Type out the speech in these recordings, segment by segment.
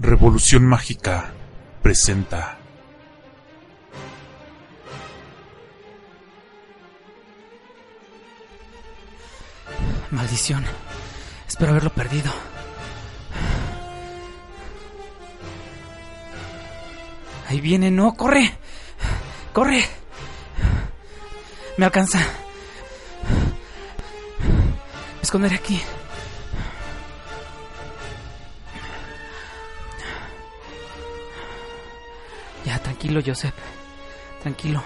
Revolución Mágica presenta. Maldición. Espero haberlo perdido. Ahí viene, no, corre. Corre. Me alcanza. Me esconderé aquí. Tranquilo, Joseph. Tranquilo.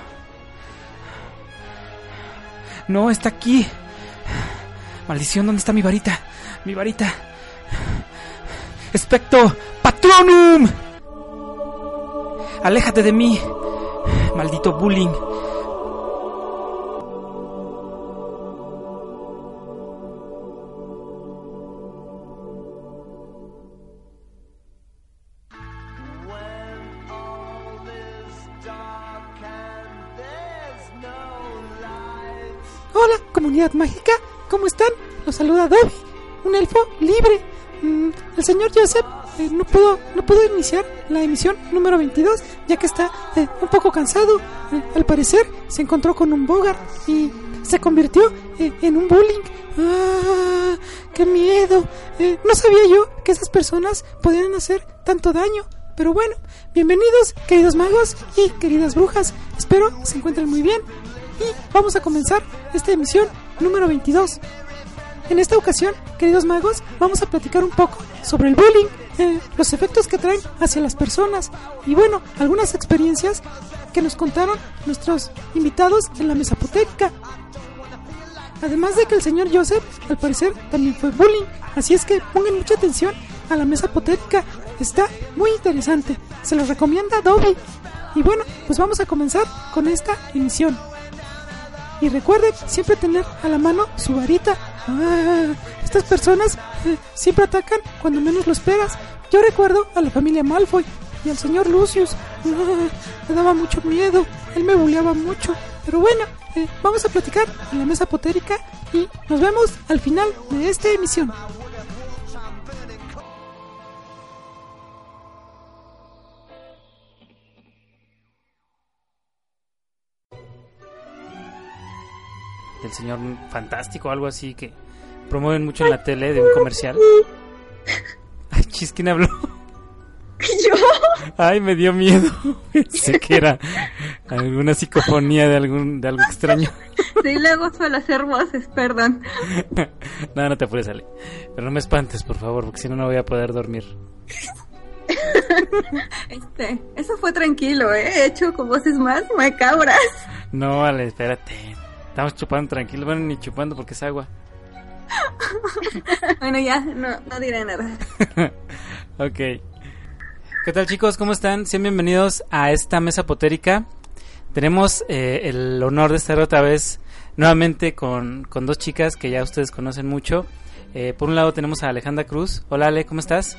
No, está aquí. Maldición, ¿dónde está mi varita? Mi varita. Especto Patronum. Aléjate de mí. Maldito bullying. Señor Joseph no pudo no pudo iniciar la emisión número 22 ya que está eh, un poco cansado. Eh, al parecer se encontró con un bogar y se convirtió eh, en un bullying. ¡Ah! ¡Qué miedo! No sabía yo que esas personas podían hacer tanto daño. Pero bueno, bienvenidos queridos magos y queridas brujas. Espero se encuentren muy bien y vamos a comenzar esta emisión número 22. En esta ocasión, queridos magos, vamos a platicar un poco sobre el bullying, eh, los efectos que traen hacia las personas y bueno, algunas experiencias que nos contaron nuestros invitados en la mesa potética. Además de que el señor Joseph, al parecer, también fue bullying, así es que pongan mucha atención a la mesa está muy interesante, se los recomienda Dobby. Y bueno, pues vamos a comenzar con esta emisión. Y recuerden siempre tener a la mano su varita. Ah, estas personas eh, siempre atacan cuando menos lo esperas. Yo recuerdo a la familia Malfoy y al señor Lucius. Ah, me daba mucho miedo. Él me bulleaba mucho. Pero bueno, eh, vamos a platicar en la mesa potérica y nos vemos al final de esta emisión. Del señor fantástico o algo así que promueven mucho en la tele de un comercial. Ay, chis, ¿quién habló? ¿Yo? Ay, me dio miedo. Pensé que era alguna psicofonía de algún de algo extraño. Sí, luego suelo hacer voces, perdón. No, no te apures, Ale. Pero no me espantes, por favor, porque si no, no voy a poder dormir. Este, eso fue tranquilo, ¿eh? He hecho con voces más macabras. No, Ale, espérate. Estamos chupando tranquilo. Bueno, ni chupando porque es agua. Bueno, ya, no, no diré nada. Ok. ¿Qué tal chicos? ¿Cómo están? Sean bienvenidos a esta mesa potérica. Tenemos eh, el honor de estar otra vez nuevamente con, con dos chicas que ya ustedes conocen mucho. Eh, por un lado tenemos a Alejandra Cruz. Hola Ale, ¿cómo estás?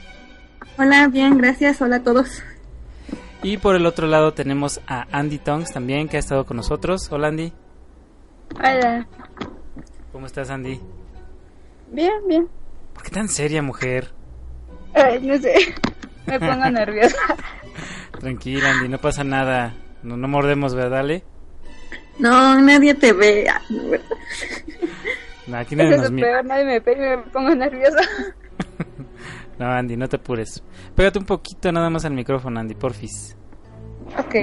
Hola, bien, gracias. Hola a todos. Y por el otro lado tenemos a Andy Tongs también que ha estado con nosotros. Hola Andy. Hola. ¿Cómo estás Andy? Bien, bien. ¿Por qué tan seria mujer? Ay, no sé. Me pongo nerviosa. Tranquila Andy, no pasa nada. No, no mordemos, ¿verdad Ale? No, nadie te ve. No, aquí Es nadie nos eso mira. peor, nadie me pega y me pongo nerviosa. No, Andy, no te apures. Pégate un poquito nada más al micrófono, Andy, porfis. Ok.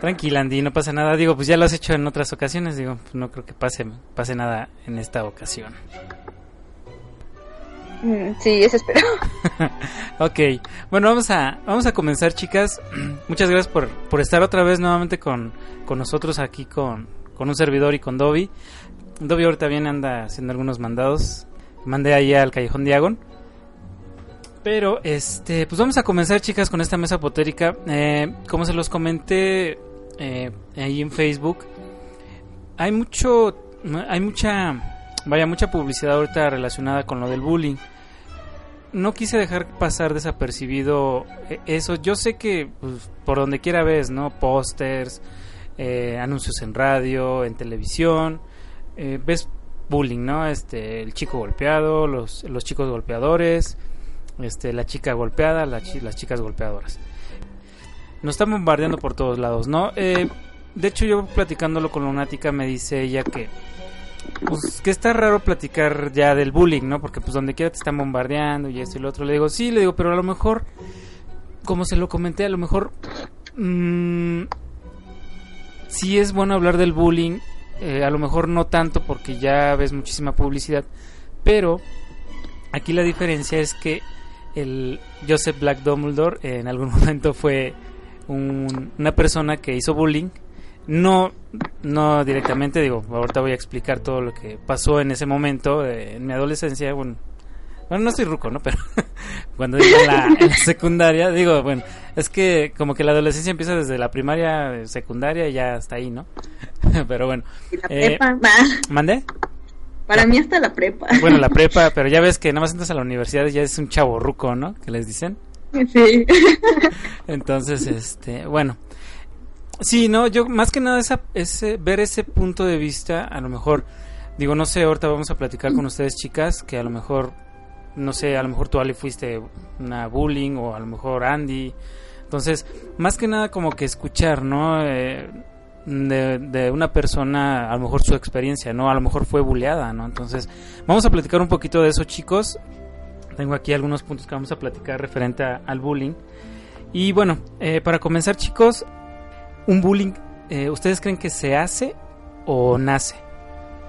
Tranquila, Andy, no pasa nada. Digo, pues ya lo has hecho en otras ocasiones. Digo, pues no creo que pase, pase nada en esta ocasión. Mm, sí, eso espero. ok, bueno, vamos a, vamos a comenzar, chicas. Muchas gracias por, por estar otra vez nuevamente con, con nosotros aquí con, con un servidor y con Dobby. Dobby ahorita bien anda haciendo algunos mandados. Mandé ahí al Callejón Diagon. Pero, este, pues vamos a comenzar, chicas, con esta mesa potérica. Eh, como se los comenté eh, ahí en Facebook, hay mucho, hay mucha, vaya, mucha publicidad ahorita relacionada con lo del bullying. No quise dejar pasar desapercibido eh, eso. Yo sé que pues, por donde quiera ves, ¿no? Pósters, eh, anuncios en radio, en televisión, eh, ves bullying, ¿no? Este, el chico golpeado, los, los chicos golpeadores, este, la chica golpeada, las chicas golpeadoras. Nos están bombardeando por todos lados, ¿no? Eh, de hecho, yo platicándolo con Lunática me dice ella que pues que está raro platicar ya del bullying, ¿no? Porque pues donde quiera te están bombardeando y esto y lo otro. Le digo, sí, le digo, pero a lo mejor, como se lo comenté, a lo mejor mm, sí es bueno hablar del bullying, eh, a lo mejor no tanto porque ya ves muchísima publicidad, pero aquí la diferencia es que el Joseph Black Dumbledore en algún momento fue un- una persona que hizo bullying. No no directamente digo ahorita voy a explicar todo lo que pasó en ese momento eh, en mi adolescencia bueno bueno no estoy ruco no pero cuando iba en la, en la secundaria digo bueno es que como que la adolescencia empieza desde la primaria eh, secundaria y ya hasta ahí no pero bueno Eh, mandé Para mí hasta la prepa. bueno la prepa pero ya ves que nada más entras a la universidad y ya es un chavo ruco no que les dicen Sí. Entonces, este, bueno. Sí, no, yo más que nada esa, ese, ver ese punto de vista, a lo mejor, digo, no sé, ahorita vamos a platicar con ustedes chicas, que a lo mejor, no sé, a lo mejor tú Ali fuiste una bullying o a lo mejor Andy. Entonces, más que nada como que escuchar, ¿no? Eh, de, de una persona, a lo mejor su experiencia, ¿no? A lo mejor fue bulleada, ¿no? Entonces, vamos a platicar un poquito de eso, chicos. Tengo aquí algunos puntos que vamos a platicar referente a- al bullying. Y bueno, eh, para comenzar chicos, un bullying, eh, ¿ustedes creen que se hace o nace?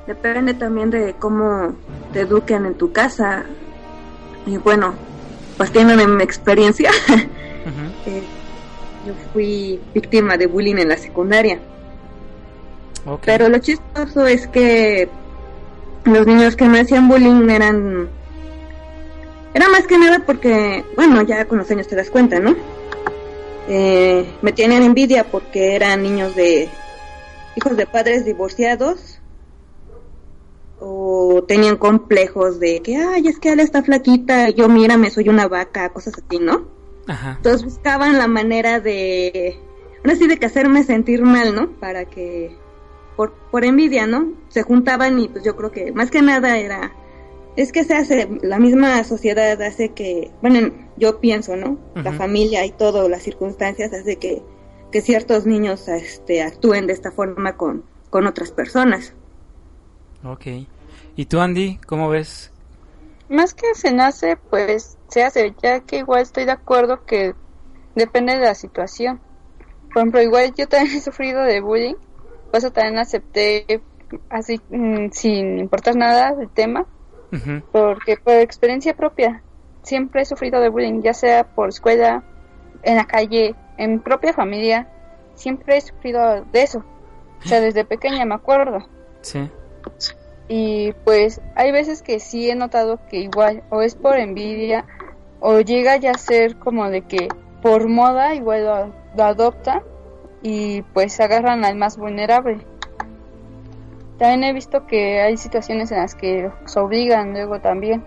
Depende también de cómo te eduquen en tu casa. Y bueno, pues tienen mi experiencia. Eh, yo fui víctima de bullying en la secundaria. Pero lo chistoso es que los niños que me hacían bullying eran... Era más que nada porque, bueno, ya con los años te das cuenta, ¿no? Eh, me tenían envidia porque eran niños de hijos de padres divorciados o tenían complejos de que, ay, es que él está flaquita, yo mírame, soy una vaca, cosas así, ¿no? Ajá. Entonces buscaban la manera de, ahora sí, de que hacerme sentir mal, ¿no? Para que, por, por envidia, ¿no? Se juntaban y pues yo creo que más que nada era, es que se hace, la misma sociedad hace que, bueno, yo pienso, ¿no? La familia y todo, las circunstancias hace que, que ciertos niños este, actúen de esta forma con, con otras personas. Ok. ¿Y tú, Andy, cómo ves? Más que se nace, pues se hace, ya que igual estoy de acuerdo que depende de la situación. Por ejemplo, igual yo también he sufrido de bullying, por eso también acepté así mm, sin importar nada del tema, porque por experiencia propia siempre he sufrido de bullying, ya sea por escuela, en la calle, en mi propia familia, siempre he sufrido de eso. O sea, desde pequeña me acuerdo. Sí. Y pues hay veces que sí he notado que igual o es por envidia o llega ya a ser como de que por moda igual lo, lo adoptan y pues agarran al más vulnerable. También he visto que hay situaciones en las que los obligan luego también,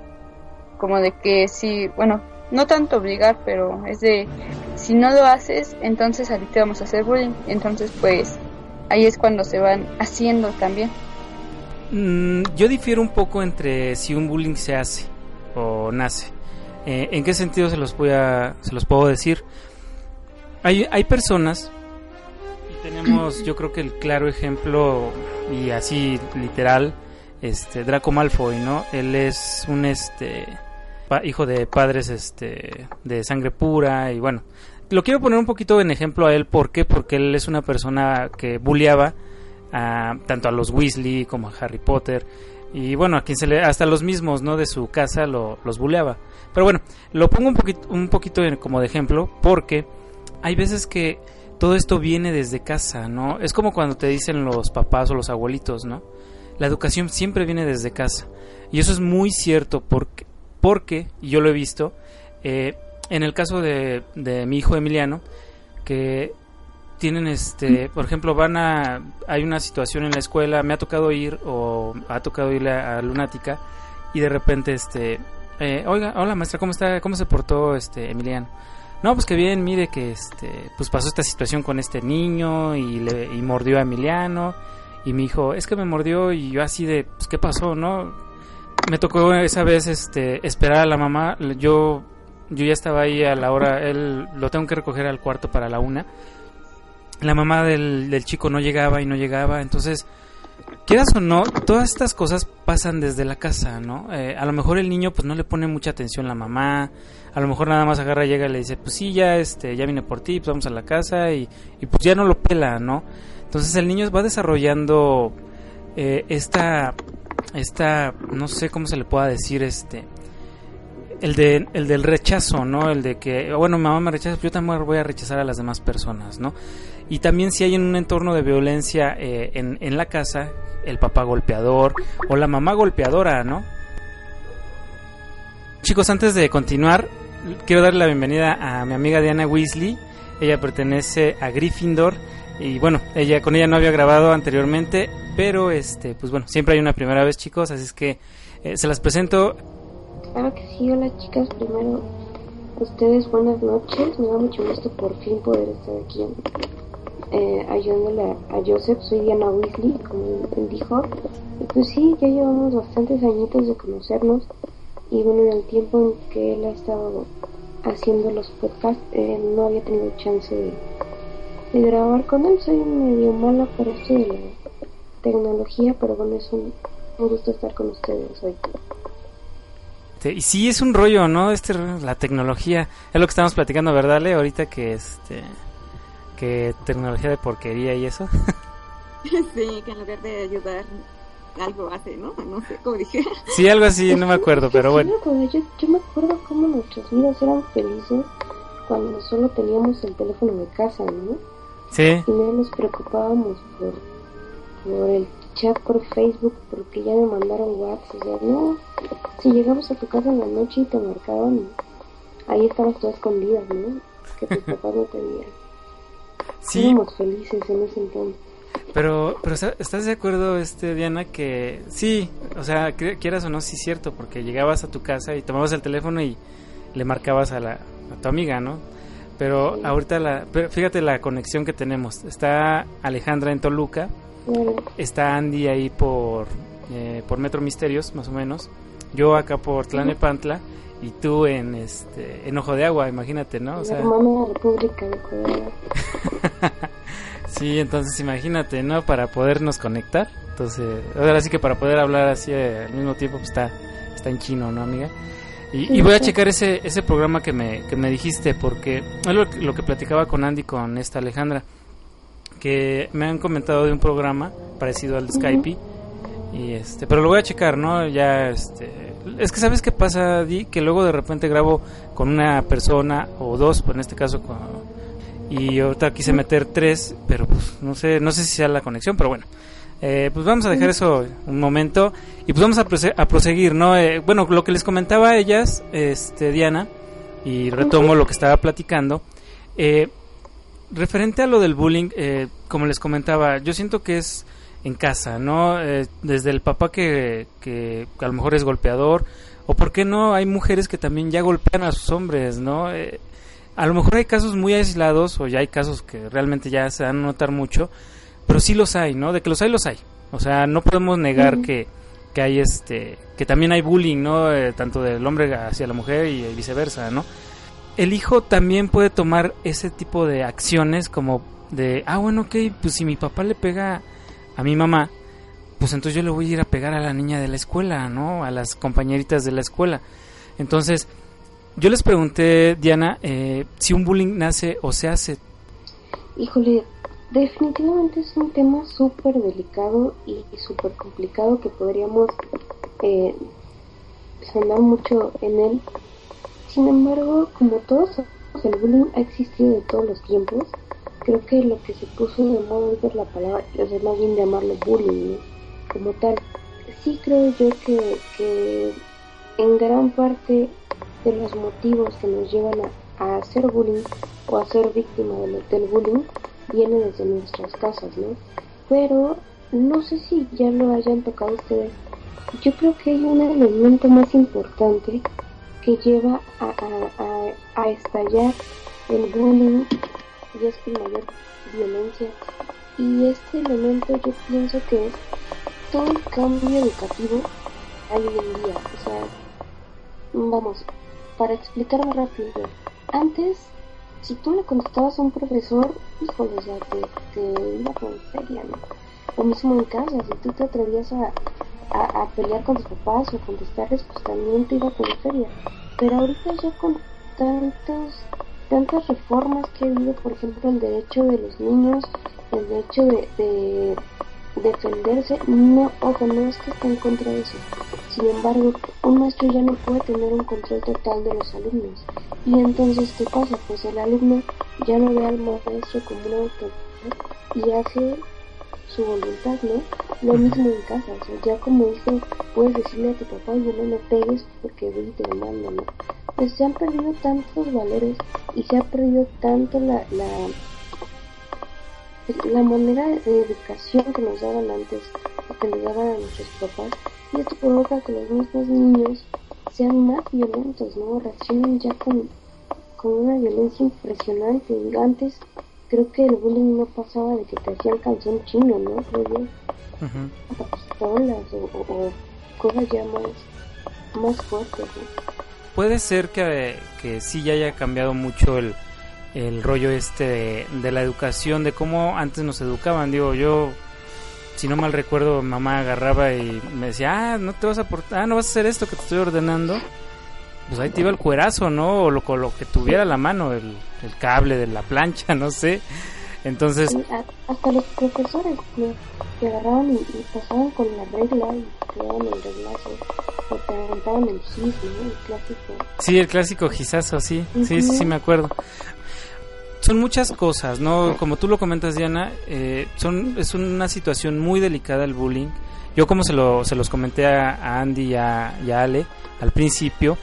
como de que si, bueno, no tanto obligar, pero es de si no lo haces, entonces a ti te vamos a hacer bullying. Entonces pues ahí es cuando se van haciendo también. Mm, yo difiero un poco entre si un bullying se hace o nace. Eh, ¿En qué sentido se los voy a, se los puedo decir? Hay, hay personas tenemos, yo creo que el claro ejemplo y así literal, este Draco Malfoy, ¿no? Él es un este hijo de padres este de sangre pura y bueno, lo quiero poner un poquito en ejemplo a él, ¿por qué? Porque él es una persona que bulleaba a, tanto a los Weasley como a Harry Potter y bueno a quien se le hasta los mismos no de su casa lo, los buleaba pero bueno lo pongo un poquito un poquito como de ejemplo porque hay veces que todo esto viene desde casa no es como cuando te dicen los papás o los abuelitos no la educación siempre viene desde casa. Y eso es muy cierto porque porque yo lo he visto eh, en el caso de, de mi hijo Emiliano que tienen este por ejemplo van a hay una situación en la escuela me ha tocado ir o ha tocado ir a, a lunática y de repente este eh, oiga hola maestra cómo está cómo se portó este Emiliano no pues que bien mire que este pues pasó esta situación con este niño y le y mordió a Emiliano. Y mi hijo es que me mordió y yo así de pues qué pasó no me tocó esa vez este esperar a la mamá. Yo yo ya estaba ahí a la hora, él lo tengo que recoger al cuarto para la una. La mamá del, del chico no llegaba y no llegaba, entonces quieras o no, todas estas cosas pasan desde la casa, ¿no? Eh, a lo mejor el niño pues no le pone mucha atención la mamá, a lo mejor nada más agarra, llega y le dice, pues sí, ya, este, ya vine por ti, pues vamos a la casa y, y pues ya no lo pela, ¿no? Entonces el niño va desarrollando eh, esta, esta, no sé cómo se le pueda decir, este, el, de, el del rechazo, ¿no? El de que, bueno, mamá me rechaza, pues yo también voy a rechazar a las demás personas, ¿no? Y también si hay un entorno de violencia eh, en, en la casa, el papá golpeador o la mamá golpeadora, ¿no? Chicos, antes de continuar, quiero darle la bienvenida a mi amiga Diana Weasley. Ella pertenece a Gryffindor y bueno, ella con ella no había grabado anteriormente, pero este, pues bueno, siempre hay una primera vez, chicos, así es que eh, se las presento. Claro que sí, hola chicas, primero ustedes buenas noches, me da mucho gusto por fin poder estar aquí eh, ayudándole a, Joseph, soy Diana Weasley, como él dijo, y pues sí, ya llevamos bastantes añitos de conocernos y bueno, en el tiempo en que él ha estado haciendo los podcasts, eh, no había tenido chance de, de grabar con él. Soy medio mala para esto de la tecnología, pero bueno, es un, un gusto estar con ustedes hoy. Este, y sí, es un rollo, ¿no? Este, la tecnología. Es lo que estamos platicando, ¿verdad, Le? Ahorita que este. Que tecnología de porquería y eso. sí, que en lugar de ayudar, algo hace, ¿no? No sé, como dije. Sí, algo así, no me acuerdo, pero bueno. Yo, yo me acuerdo cómo nuestras vidas eran felices cuando solo teníamos el teléfono de casa, ¿no? Sí. Y no nos preocupábamos por, por el chat por Facebook porque ya me mandaron WhatsApp. O sea, no, si llegamos a tu casa en la noche y te marcaban, ahí estabas toda escondida, ¿no? Que tus papás no te vieran. Sí, Éramos felices en ese entonces. Pero, pero ¿está- ¿estás de acuerdo, este, Diana, que sí, o sea, quieras o no, sí es cierto, porque llegabas a tu casa y tomabas el teléfono y le marcabas a, la, a tu amiga, ¿no? Pero Sí. ahorita, la, pero fíjate la conexión que tenemos. Está Alejandra en Toluca, está Andy ahí por, eh, por Metro Misterios, más o menos. Yo acá por Tlanepantla y tú en este en Ojo de Agua, imagínate, ¿no? O la sea, hermana República de. sí, entonces imagínate, ¿no? Para podernos conectar. Entonces, ahora sí que para poder hablar así eh, al mismo tiempo pues está está en chino, ¿no, amiga? Y, voy a checar ese ese programa que me que me dijiste porque es lo, que- lo que platicaba con Andy con esta Alejandra que me han comentado de un programa parecido al de. Skype y este pero lo voy a checar no ya este es que sabes qué pasa di que luego de repente grabo con una persona o dos pues en este caso con, y ahorita quise meter tres pero pues no sé no sé si sea la conexión pero bueno. Eh, pues vamos a dejar eso un momento. Y pues vamos a, prose- a proseguir no Eh, bueno lo que les comentaba a ellas este Diana y retomo lo que estaba platicando eh, referente a lo del bullying, eh, como les comentaba, yo siento que es en casa, ¿no? Eh, desde el papá que, que a lo mejor es golpeador, o por qué no, hay mujeres que también ya golpean a sus hombres, ¿no? Eh, a lo mejor hay casos muy aislados, o ya hay casos que realmente ya se dan a notar mucho, pero sí los hay, ¿no? De que los hay, los hay. O sea, no podemos negar que, que hay este, que también hay bullying, ¿no? Eh, tanto del hombre hacia la mujer y viceversa, ¿no? el hijo también puede tomar ese tipo de acciones como de, ah, bueno, ok, pues si mi papá le pega a mi mamá, pues entonces yo le voy a ir a pegar a la niña de la escuela, ¿no? A las compañeritas de la escuela. Entonces, yo les pregunté, Diana, eh, si un bullying nace o se hace. Híjole, definitivamente es un tema súper delicado y, súper complicado que podríamos eh, sonar mucho en él. Sin embargo, como todos sabemos, el bullying ha existido de todos los tiempos. Creo que lo que se puso de moda es ver la palabra, o sea, más bien llamarlo bullying, como tal. Sí creo yo que en gran parte de los motivos que nos llevan a, a hacer bullying o a ser víctima del, bullying viene desde nuestras casas, ¿no? Pero no sé si ya lo hayan tocado ustedes. Yo creo que hay un elemento más importante que lleva a, a, a, estallar el bullying y es con violencia. Y este elemento yo pienso que es todo el cambio educativo hay hoy en día. O sea, vamos, para explicarme rápido, antes, si tú le contestabas a un profesor, híjole, o sea, te, te iba con feria, ¿no? Lo mismo en casa, si tú te atrevías a, a, pelear con tus papás o contestarles, pues también te iba con feria. Pero ahorita ya con tantos, tantas reformas que ha habido, por ejemplo, el derecho de los niños, el derecho de, de defenderse, no, ojo, no es que esté en contra de eso. Sin embargo, un maestro ya no puede tener un control total de los alumnos. Y entonces, ¿qué pasa? Pues el alumno ya no ve al maestro como una autoridad y hace su voluntad, ¿no? Lo mismo en casa, o sea, ya como hijo puedes decirle a tu papá, yo no me pegues porque voy te demando, ¿no? Pues se han perdido tantos valores y se ha perdido tanto la, la la manera de educación que nos daban antes o que nos daban a nuestros papás y esto provoca que los mismos niños sean más violentos, ¿no? Reaccionan ya con, con una violencia impresionante. Y antes creo que el bullying no pasaba de que te hacían calzón chino, ¿no? Creo yo. Ujú. Pistolas o, o, o cosas ya más, más fuertes, ¿no? Puede ser que, que sí ya haya cambiado mucho el, el rollo este de, de la educación, de cómo antes nos educaban. Digo, yo, si no mal recuerdo, mamá agarraba y me decía, ah, no te vas a portar, ah, no vas a hacer esto que te estoy ordenando. Pues ahí te iba el cuerazo, ¿no? O lo, con lo que tuviera a la mano, el, el cable de la plancha, no sé. Entonces, hasta los profesores que, que agarraban y, y pasaban con la regla y te daban el reglazo o te aventaban el chisme, ¿no? El clásico. Sí, el clásico gizazo, sí, sí, sí, sí, me acuerdo. Son muchas cosas, ¿no? Como tú lo comentas, Diana, eh, son, es una situación muy delicada el bullying. Yo como se, lo, se los comenté a, a Andy y a, y a Ale al principio,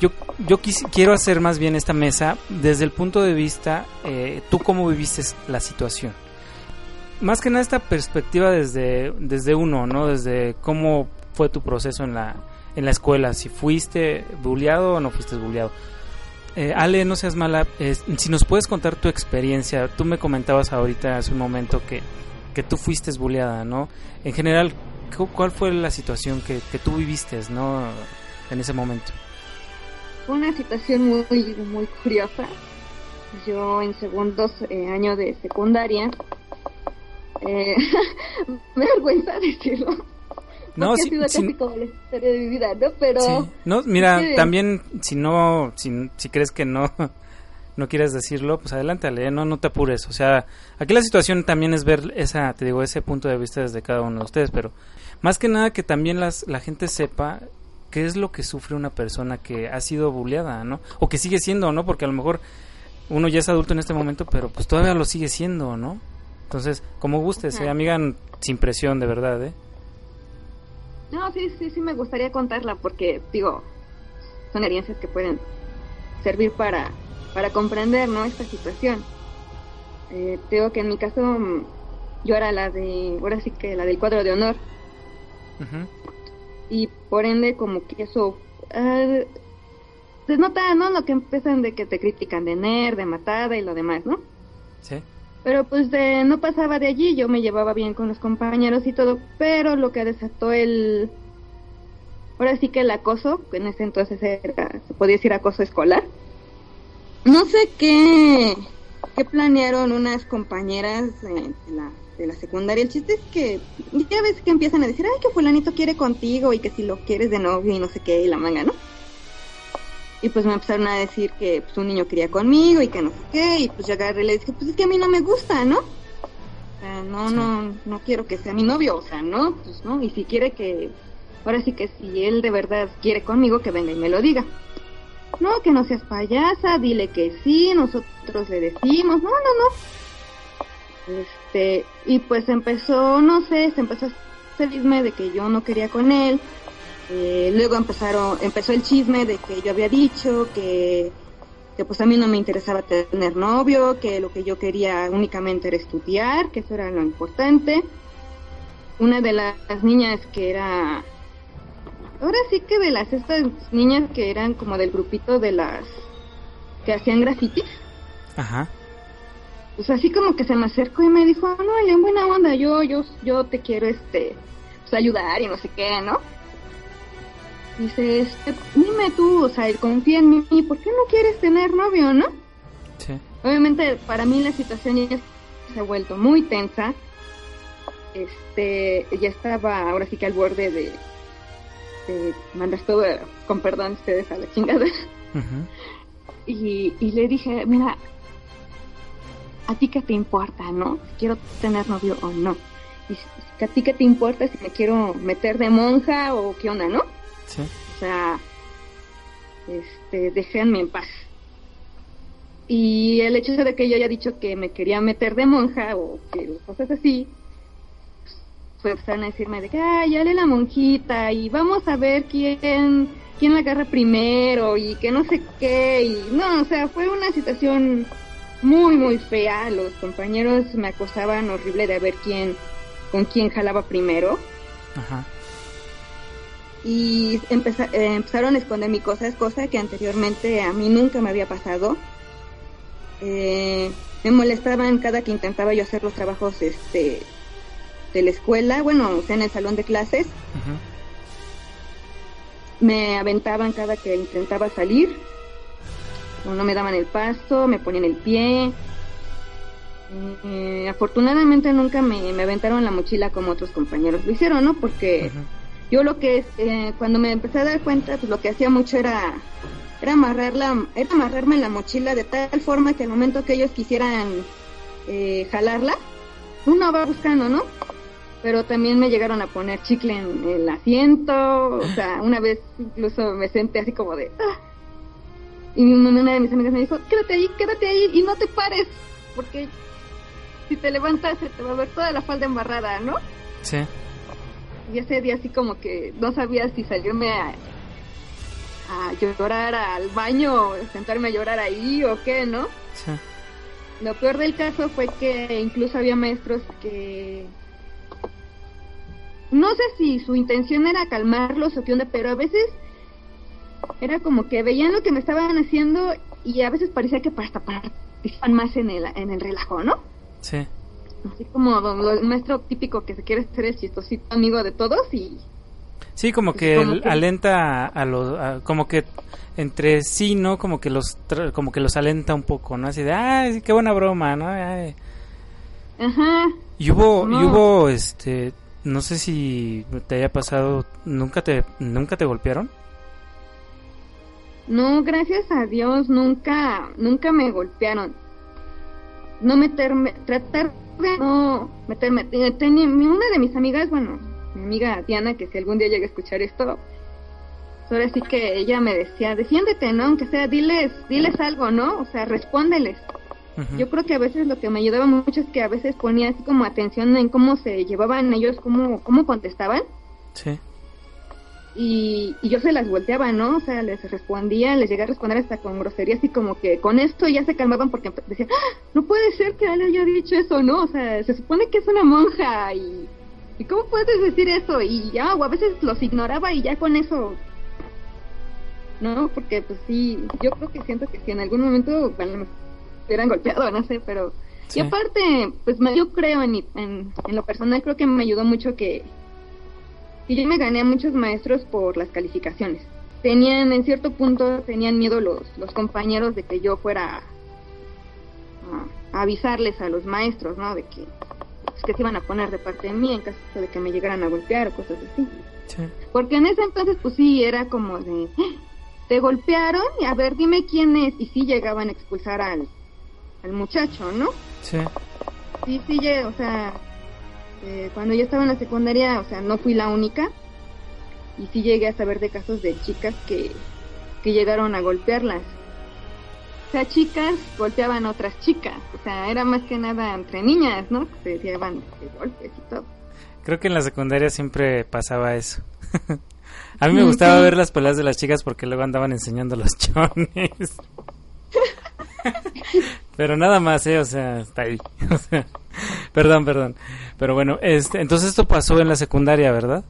yo, yo quis- quiero hacer más bien esta mesa desde el punto de vista, eh, tú cómo viviste la situación. Más que nada esta perspectiva desde, desde uno, ¿no? Desde cómo fue tu proceso en la, en la escuela, si fuiste bulleado o no fuiste bulleado. Eh, Ale, no seas mala, si nos puedes contar tu experiencia, tú me comentabas ahorita hace un momento que, que tú fuiste bulleada, ¿no? En general, cu- ¿cuál fue la situación que, que tú viviste, ¿no? En ese momento. Fue una situación muy, muy curiosa. Yo en segundos eh, año de secundaria, eh, me da vergüenza decirlo, No, ha sido sí, casi como la historia de mi vida, ¿no? Pero sí. No, mira, Sí. también si no, si, si crees que no, no quieres decirlo, pues adelante, Ale, no, no te apures. O sea, aquí la situación también es ver esa, te digo, ese punto de vista desde cada uno de ustedes, pero más que nada que también las, la gente sepa qué es lo que sufre una persona que ha sido bulleada, ¿no? O que sigue siendo, ¿no? Porque a lo mejor uno ya es adulto en este momento, pero pues todavía lo sigue siendo, ¿no? Entonces, como gustes, eh, amiga, sin presión, de verdad, ¿eh? No, sí, sí, sí me gustaría contarla porque, digo, son experiencias que pueden servir para, para comprender, ¿no? Esta situación. Eh, te digo que en mi caso yo era la de, ahora sí que la del cuadro de honor y por ende como que eso ah, se nota, ¿no? Lo que empiezan de que te critican de nerd, de matada y lo demás, ¿no? Sí. Pero pues de, no pasaba de allí, yo me llevaba bien con los compañeros y todo, pero lo que desató el... Ahora sí que el acoso, que en ese entonces era, se podía decir acoso escolar. No sé qué, qué planearon unas compañeras de, la, de la secundaria. El chiste es que ya ves que empiezan a decir, ay, que fulanito quiere contigo y que si lo quieres de novio y no sé qué, y la manga, ¿no? Y pues me empezaron a decir que pues, un niño quería conmigo y que no sé qué. Y pues yo agarré y le dije, pues es que a mí no me gusta, ¿no? O sea, no, Sí. no, no quiero que sea mi novio, o sea, no, pues no. Y si quiere que, ahora sí que si él de verdad quiere conmigo, que venga y me lo diga. No, que no seas payasa, dile que sí, nosotros le decimos, no, no, no. Este, y pues empezó, no sé, se empezó a chisme de que yo no quería con él. Eh, luego empezaron, empezó el chisme de que yo había dicho que, que pues a mí no me interesaba tener novio, que lo que yo quería únicamente era estudiar, que eso era lo importante. Una de las niñas que era, ahora sí que de las estas niñas que eran como del grupito de las que hacían grafitis, Ajá. pues así como que se me acercó y me dijo, no, en buena onda, yo, yo, yo te quiero este, pues ayudar y no sé qué, ¿no? Dice, este, dime tú, o sea, confía en mí, ¿por qué no quieres tener novio, no? Sí. Obviamente para mí la situación ya se ha vuelto muy tensa. Este, ya estaba ahora sí que al borde de, de mandar todo, con perdón ustedes, a la chingada. Y, y le dije, mira, ¿a ti qué te importa, no? Si quiero tener novio o no. Y ¿a ti qué te importa si me quiero meter de monja o qué onda, no? Sí. O sea, este, déjenme en paz. Y el hecho de que yo haya dicho que me quería meter de monja o que cosas así, pues empezaron a decirme de que, ay, ya le la monjita y vamos a ver quién, quién la agarra primero y que no sé qué. Y no, o sea, fue una situación muy, muy fea. Los compañeros me acosaban horrible de ver quién, con quién jalaba primero Ajá. Y empeza- eh, empezaron a esconder mi cosas, cosa que anteriormente a mí nunca me había pasado. Eh, me molestaban cada que intentaba yo hacer los trabajos este de la escuela, bueno, o sea, en el salón de clases, me aventaban cada que intentaba salir, o no me daban el paso, me ponían el pie. Eh, afortunadamente nunca me, me aventaron la mochila como otros compañeros lo hicieron, ¿no? Porque. Yo lo que eh, cuando me empecé a dar cuenta, pues lo que hacía mucho era, era amarrarla, era amarrarme la mochila de tal forma que al momento que ellos quisieran eh, jalarla, uno va buscando, ¿no? Pero también me llegaron a poner chicle en el asiento, o sea, una vez incluso me senté así como de, "Ah". y una de mis amigas me dijo, quédate ahí, quédate ahí y no te pares, porque si te levantas se te va a ver toda la falda embarrada, ¿no? Sí. Y ese día así como que no sabía si salirme a, a llorar al baño o sentarme a llorar ahí o qué, ¿no? Sí. Lo peor del caso fue que incluso había maestros que... No sé si su intención era calmarlos o qué onda, pero a veces era como que veían lo que me estaban haciendo y a veces parecía que hasta participan más en el, en el relajo, ¿no? Sí. Así como lo- el maestro típico que se quiere ser el chistosito amigo de todos y Sí, como Pues que, como el- que- alenta a los, como que entre sí, ¿no? Como que los, tra- como que los alenta un poco, ¿no? Así de, ay, qué buena broma, ¿no? Ay. Ajá. Y hubo, y hubo, este, no sé si te haya pasado, nunca te, nunca te golpearon. No, gracias a Dios nunca, nunca me golpearon. No meterme, tratar no meterme. Eh, una de mis amigas, bueno, mi amiga Diana, que si algún día llega a escuchar esto, ahora sí que ella me decía, defiéndete, ¿no? Aunque sea, diles, diles algo, ¿no? O sea, respóndeles. Yo creo que a veces lo que me ayudaba mucho es que a veces ponía así como atención en cómo se llevaban ellos, cómo, cómo contestaban. Sí. Y, y yo se las volteaba, ¿no? O sea, les respondía, les llegué a responder hasta con grosería, así como que con esto ya se calmaban porque decían, "Ah, no puede ser que Ale haya dicho eso, ¿no? O sea, se supone que es una monja y, y ¿cómo puedes decir eso? Y ya, o a veces los ignoraba y ya con eso, ¿no? Porque pues sí, yo creo que siento que si en algún momento, bueno, me hubieran golpeado, no sé, pero... Sí. Y aparte, pues me- yo creo en, en, en lo personal, creo que me ayudó mucho que, que yo me gané a muchos maestros por las calificaciones. Tenían, en cierto punto, tenían miedo los, los compañeros de que yo fuera a, a avisarles a los maestros, ¿no? De que, pues, que se iban a poner de parte de mí en caso de que me llegaran a golpear o cosas así. Sí. Porque en ese entonces, pues sí, era como de, "Ah, te golpearon y a ver, dime quién es. Y sí llegaban a expulsar al, al muchacho, ¿no? Sí. Sí, sí, o sea, eh, cuando yo estaba en la secundaria, o sea, no fui la única. Y sí llegué a saber de casos de chicas que, que llegaron a golpearlas. O sea, chicas golpeaban a otras chicas. O sea, era más que nada entre niñas, ¿no? Que se llevaban golpes y todo. Creo que en la secundaria siempre pasaba eso. A mí me gustaba sí. ver las peleas de las chicas porque luego andaban enseñando los chones. Pero nada más, ¿eh? O sea, está ahí. O sea, perdón, perdón. Pero bueno, este, entonces esto pasó en la secundaria, ¿verdad?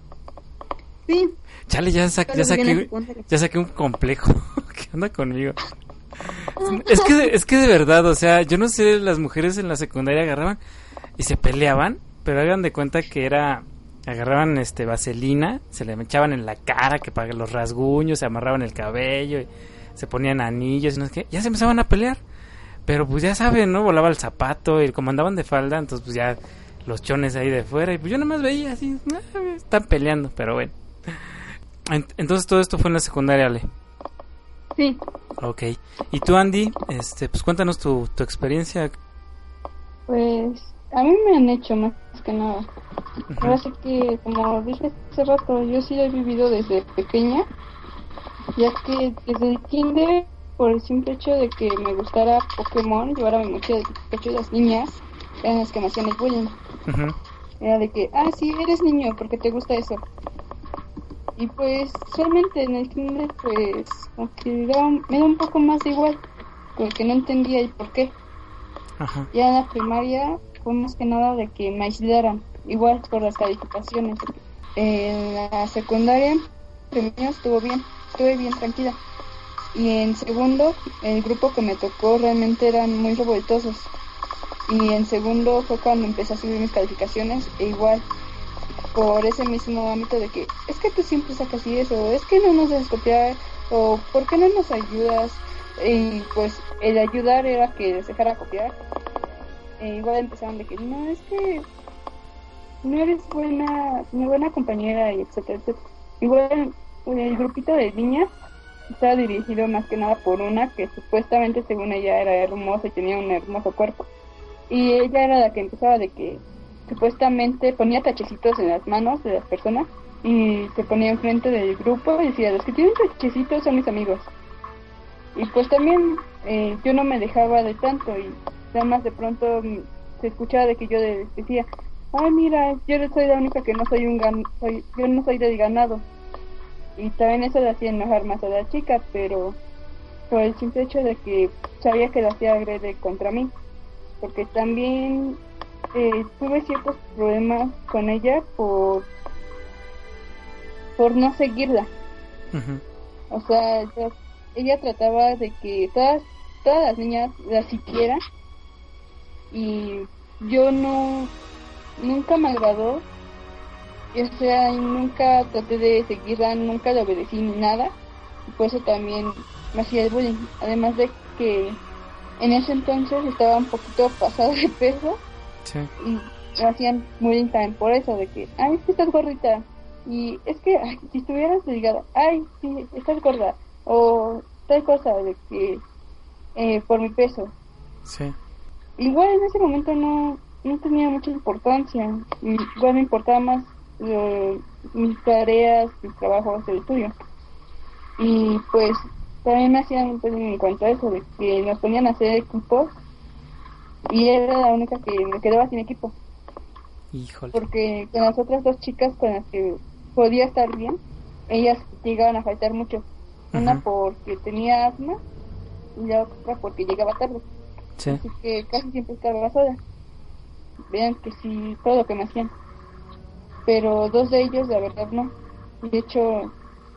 Sí, Chale, ya, sa- saqué, ya saqué un complejo. ¿Qué onda conmigo? Es que, de- es que de verdad, o sea, yo no sé, las mujeres en la secundaria agarraban y se peleaban, pero hagan de cuenta que era agarraban este vaselina, se le echaban en la cara que para los rasguños, se amarraban el cabello, y se ponían anillos y no sé qué, ya se empezaban a pelear. Pero pues ya saben, ¿no? Volaba el zapato y como andaban de falda, entonces pues ya los chones ahí de fuera y pues yo nada más veía así, ah, están peleando, pero bueno. Ent- Entonces todo esto fue en la secundaria, Ale. Sí, Ok. Y tú, Andy, este, pues cuéntanos tu, tu experiencia. pues a mí me han hecho más que nada. Ahora sí que, como dije hace rato, yo sí he vivido desde pequeña, ya que desde el kinder, por el simple hecho de que me gustara Pokémon, llevara mi mochila de Pikachu, las niñas eran las que me hacían el bullying. Era de que, ah, sí, eres niño porque te gusta eso. Y pues, solamente en el kinder, pues, como que me da un poco más de igual, porque no entendía el por qué. Ajá. Ya en la primaria fue más que nada de que me aislaran, igual por las calificaciones. En la secundaria, primero estuvo bien, estuve bien tranquila. Y en segundo, el grupo que me tocó realmente eran muy revoltosos. Y en segundo fue cuando empecé a subir mis calificaciones, e igual, por ese mismo ámbito de que, es que tú siempre sacas eso, es que no nos dejas copiar, o ¿por qué no nos ayudas? Y pues el ayudar era que les dejara copiar. E igual empezaron de que, no, es que no eres buena, una buena compañera, y etcétera, etcétera. Igual el grupito de niñas estaba dirigido más que nada por una que supuestamente según ella era hermosa y tenía un hermoso cuerpo. Y ella era la que empezaba de que supuestamente ponía tachecitos en las manos de las personas y se ponía enfrente del grupo y decía, los que tienen tachecitos son mis amigos. Y pues también eh, yo no me dejaba de tanto y nada más de pronto mm, se escuchaba de que yo de- decía, ay mira, yo soy la única que no soy un gan soy, yo no soy del ganado. Y también eso le hacía enojar más a la chica, pero por el simple hecho de que sabía que la hacía agrede contra mí. Porque también eh, tuve ciertos problemas con ella por por no seguirla. O sea, ella- ella trataba de que todas, todas las niñas la siguieran y yo no, nunca me agradó. O sea, nunca traté de seguirla, nunca le obedecí ni nada. Y por eso también me hacía el bullying. Además de que en ese entonces estaba un poquito pasado de peso Sí. y me hacían bullying también por eso, de que, ay, es que estás gordita. Y es que, ay, si estuvieras delgada, ay, sí, estás gorda. O tal cosa, de que, eh, por mi peso. Sí. Igual en ese momento no, no tenía mucha importancia. Igual me importaba más eh, mis tareas, mis trabajos, el estudio. Y pues también me hacían bullying en cuanto a eso, de que nos ponían a hacer equipos. Y era la única que me quedaba sin equipo Híjole. porque con las otras dos chicas con las que podía estar bien, ellas llegaban a faltar mucho. Una porque tenía asma y la otra porque llegaba tarde. Sí. Así que casi siempre estaba sola. Vean que sí, todo lo que me hacían. Pero dos de ellos, la verdad, no. De hecho,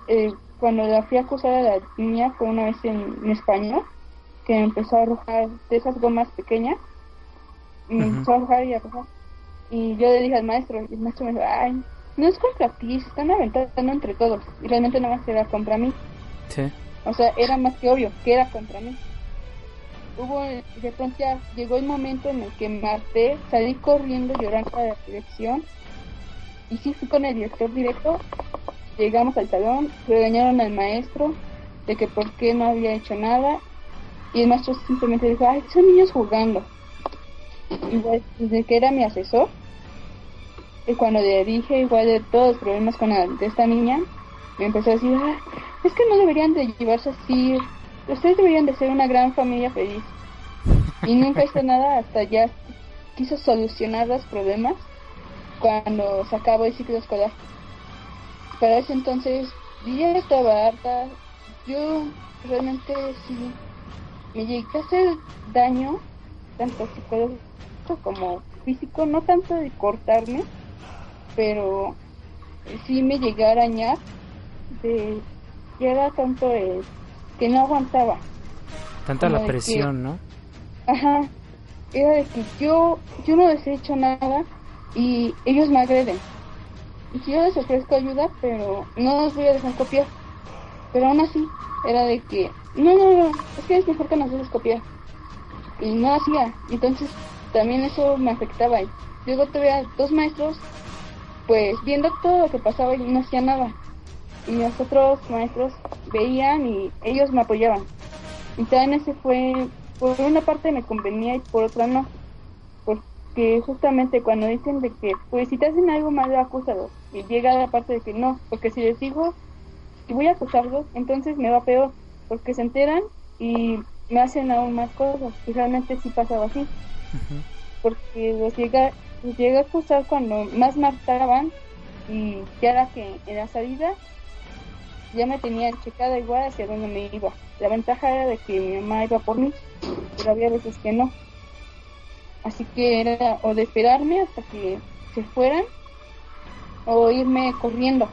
eh, cuando la fui a acusar a la niña fue una vez en, en España, que empezó a arrojar de esas gomas pequeñas. Y empezó a arrojar y a arrojar. Y yo le dije al maestro, y el maestro me dijo, ay, no es contra ti, se están aventando entre todos. Y realmente nada más era contra mí. Sí. O sea, era más que obvio que era contra mí. Hubo, de pronto ya llegó el momento en el que me harté, salí corriendo llorando a la dirección. Y sí, fui con el director directo. Llegamos al salón, regañaron al maestro de que por qué no había hecho nada. Y el maestro simplemente dijo, ay, son niños jugando. Igual, desde que era mi asesor, y cuando le dije igual de todos los problemas con la, de esta niña, me empezó a decir, "Ay, es que no deberían de llevarse así, ustedes deberían de ser una gran familia feliz. Y nunca hizo nada hasta ya quiso solucionar los problemas cuando se acabó el ciclo escolar. Para ese entonces yo ya estaba harta, yo realmente sí me llegué a hacer daño, tanto psicológico como físico, no tanto de cortarme, pero sí me llegué a arañar de que era tanto el que no aguantaba. Tanta la que- presión, ¿no? Ajá. Era de que yo, yo no les he hecho nada y ellos me agreden. si yo les ofrezco ayuda, pero no los voy a dejar copiar. Pero aún así, era de que, no, no, no, es que es mejor que nos dejes copiar. Y no hacía. Entonces, también eso me afectaba. Y luego tuve dos maestros, pues viendo todo lo que pasaba y no hacía nada. Y los otros maestros veían y ellos me apoyaban. Y también ese fue, por una parte me convenía y por otra no. Porque justamente cuando dicen de que, pues si te hacen algo malo, acúsalo. Y llega la parte de que no, porque si les digo que voy a acusarlos, entonces me va peor. Porque se enteran y me hacen aún más cosas. Y realmente sí pasaba así. Porque los llega, los llega a acusar cuando más marcaban y ya era que en la salida ya me tenían checada igual hacia dónde me iba. La ventaja era de que mi mamá iba por mí, pero había veces que no. Así que era o de esperarme hasta que se fueran o irme corriendo.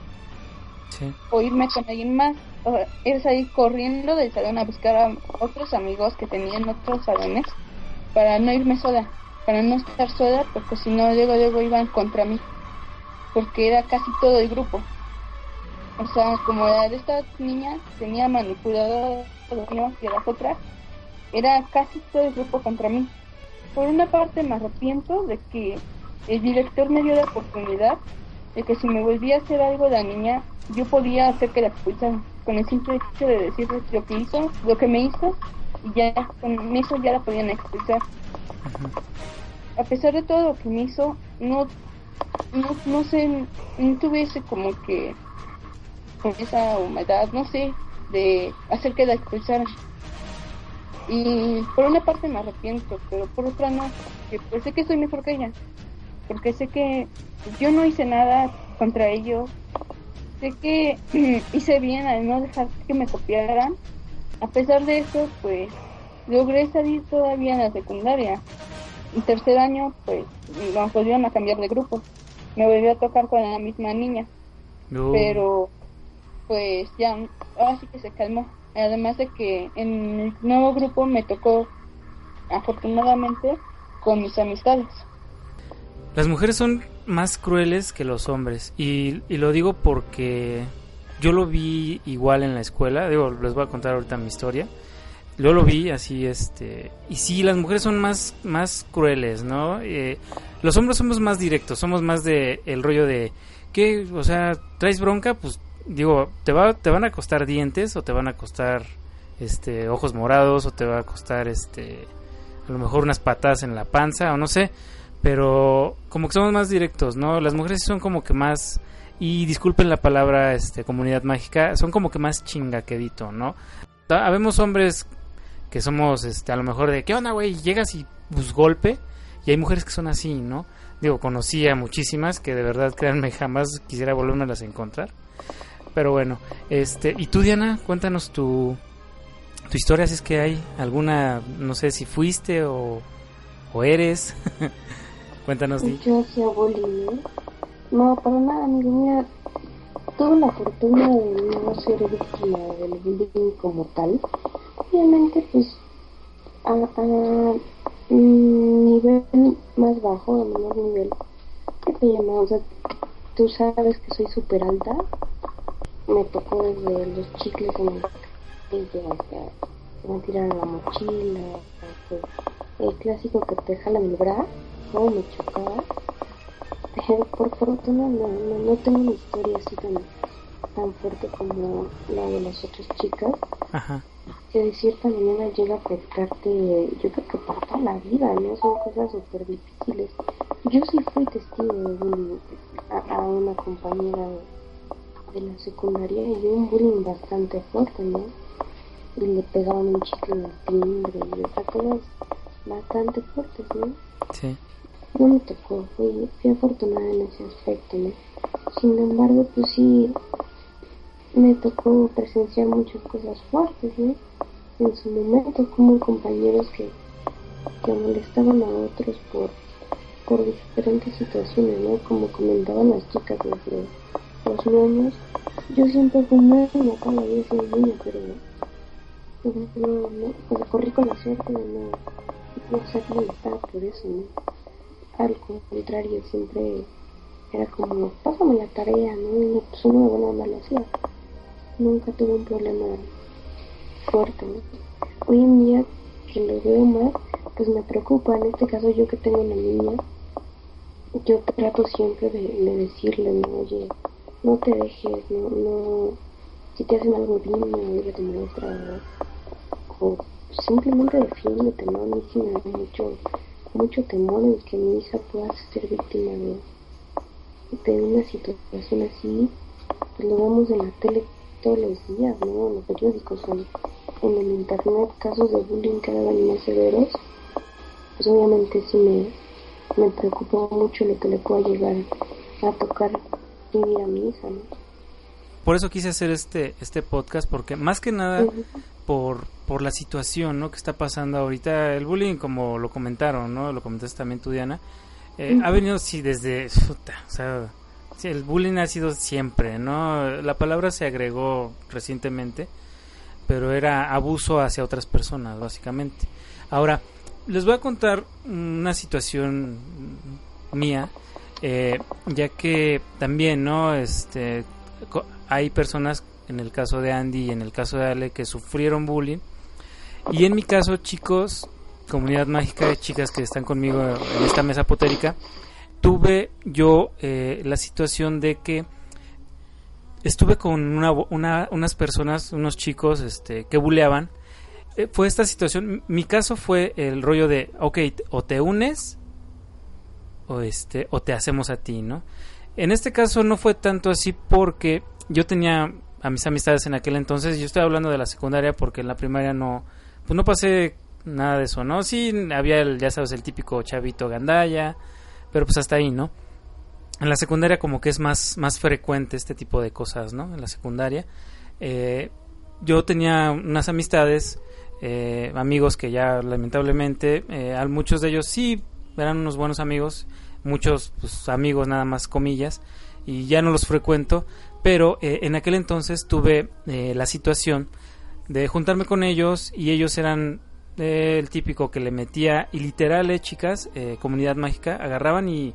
O irme con alguien más. O es ahí corriendo del salón a buscar a otros amigos que tenían otros salones para no irme sola, para no estar sola porque si no luego luego iban contra mí. Porque era casi todo el grupo. O sea, como la de esta niña tenía manipulado a los niños y a las otras, era casi todo el grupo contra mí. Por una parte me arrepiento de que el director me dio la oportunidad de que si me volvía a hacer algo la niña, yo podía hacer que la expulsaran. Con el simple hecho de decirle lo que hizo, lo que me hizo, y ya con eso ya la podían expulsar. A pesar de todo lo que me hizo, no, no, no sé, no tuviese como que con esa humedad, no sé, de hacer que la expulsaran. Y por una parte me arrepiento, pero por otra no, porque pues sé que soy mejor que ella, porque sé que yo no hice nada contra ellos, sé que hice bien al no dejar que me copiaran. A pesar de eso, pues logré salir todavía en la secundaria. Y tercer año, pues nos volvieron a cambiar de grupo. Me volvió a tocar con la misma niña. Pero pues ya, ahora sí que se calmó. Además de que en el nuevo grupo me tocó, afortunadamente, con mis amistades. Las mujeres son más crueles que los hombres. Y, y lo digo porque yo lo vi igual en la escuela. Digo, les voy a contar ahorita mi historia. Yo lo vi así, este... Y sí, las mujeres son más, más crueles, ¿no? Eh, los hombres somos más directos, somos más de el rollo de... ¿Qué? O sea, ¿traes bronca? Pues digo, te, va, te van a costar dientes o te van a costar este ojos morados o te va a costar este a lo mejor unas patas en la panza o no sé, pero como que somos más directos, ¿no? Las mujeres son como que más y disculpen la palabra este comunidad mágica, son como que más chingaquedito, ¿no? Habemos hombres que somos este a lo mejor de ¿qué onda, güey? Llegas y pues golpe y hay mujeres que son así, ¿no? Digo, conocí a muchísimas que de verdad, créanme, jamás quisiera volverme a encontrar. Pero bueno, este, y tú Diana, cuéntanos tu, tu historia, si es que hay alguna, no sé si fuiste o, o eres. cuéntanos. Yo hacía bullying, ¿no? Para nada, mira, tuve la fortuna de no ser víctima del bullying como tal. Obviamente, pues, a, a nivel más bajo, a menor nivel, ¿qué te llama? O sea, tú sabes que soy súper alta, me tocó desde los chicles en el me tiran la mochila, el clásico que te jalan el brazo, ¿no? me chocaba. Pero por fortuna no, no, no tengo una historia así tan, tan fuerte como la de las otras chicas. Ajá. Que de cierta manera llega a afectarte, yo creo que para toda la vida, ¿no? Son cosas súper difíciles. Yo sí fui testigo de a, a una compañera de de la secundaria y un bullying bastante fuerte, ¿no? Y le pegaban un chicle en el timbre y otras cosas bastante fuertes, ¿no? Sí. No me tocó, fui, fui afortunada en ese aspecto, ¿no? Sin embargo, pues sí, me tocó presenciar muchas cosas fuertes, ¿no? En su momento, como compañeros que, que molestaban a otros por, por diferentes situaciones, ¿no? Como comentaban las chicas desde los niños, yo siempre fui muy toda la vida soy niño, pero no, no, pues corrí con la suerte de no, no ser molestada por eso, ¿no? Al contrario, siempre era como, pásame la tarea, ¿no? Y pues uno de buena onda lo hacía. Nunca tuve un problema fuerte, ¿no? Hoy en día que lo veo más, pues me preocupa. En este caso yo que tengo una niña, yo trato siempre de, de decirle, ¿no? Oye, no te dejes, no, no, si te hacen algo dime, oye, tu maestra, o, simplemente defiéndete, ¿no? A mí sí me da mucho, mucho temor en que mi hija pueda ser víctima de, de una situación así, pues lo vemos en la tele todos los días, ¿no? En los periódicos, en, en el internet, casos de bullying cada vez más severos, pues obviamente sí me, me preocupa mucho lo que le pueda llegar a tocar vivir a mi hija, ¿no? Por eso quise hacer este este podcast porque más que nada por por la situación, ¿no? que está pasando ahorita el bullying como lo comentaron, ¿no? Lo comentaste también tú Diana. eh, ha venido sí desde o sea, sí, el bullying ha sido siempre, ¿no? La palabra se agregó recientemente, pero era abuso hacia otras personas, básicamente. Ahora, les voy a contar una situación mía, eh, ya que también, ¿no? Este, hay personas, en el caso de Andy y en el caso de Ale, que sufrieron bullying. Y en mi caso, chicos, comunidad mágica de chicas que están conmigo en esta mesa potérica, tuve yo eh, la situación de que estuve con una, una- unas personas, unos chicos este, que buleaban. Eh, fue esta situación, mi caso fue el rollo de, ok, o te unes o, este, o te hacemos a ti, ¿no? En este caso no fue tanto así porque yo tenía a mis amistades en aquel entonces, yo estoy hablando de la secundaria porque en la primaria no, pues no pasé nada de eso, ¿no? Sí, había el, ya sabes, el típico chavito gandaya, pero pues hasta ahí, ¿no? En la secundaria como que es más, más frecuente este tipo de cosas, ¿no? En la secundaria. Eh, yo tenía unas amistades, eh, amigos que ya lamentablemente, eh, a muchos de ellos sí eran unos buenos amigos, muchos pues, amigos nada más comillas, y ya no los frecuento, pero eh, en aquel entonces tuve eh, la situación de juntarme con ellos y ellos eran eh, el típico que le metía, y literal, eh, chicas, comunidad mágica, agarraban y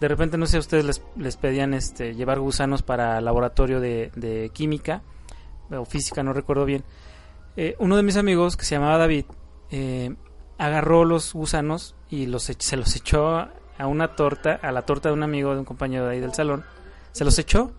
de repente, no sé, ustedes les, les pedían este, llevar gusanos para laboratorio de, de química o física, no recuerdo bien. Uno de mis amigos, que se llamaba David, agarró los gusanos y los se los echó a una torta, a la torta de un amigo, de un compañero de ahí del salón. Se los echó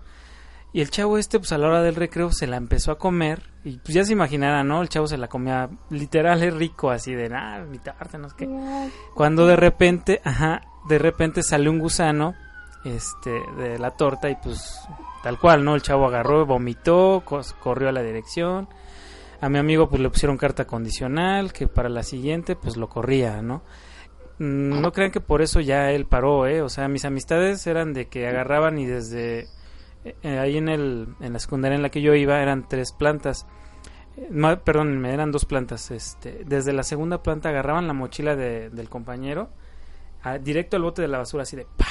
y el chavo este, pues a la hora del recreo se la empezó a comer y pues ya se imaginará, ¿no? El chavo se la comía literal, es rico, así de, ah, mi tarta, no sé qué. Cuando de repente, ajá, de repente sale un gusano este de la torta y pues tal cual, ¿no? El chavo agarró, vomitó, corrió a la dirección. A mi amigo pues le pusieron carta condicional que para la siguiente pues lo corría, ¿no? Mm, No crean que por eso ya él paró, ¿eh? O sea, mis amistades eran de que agarraban y desde eh, ahí en, el, en la secundaria en la que yo iba eran tres plantas. Eh, ma- perdón, eran dos plantas. Este, desde la segunda planta agarraban la mochila de- del compañero directo al bote de la basura, así de ¡pa!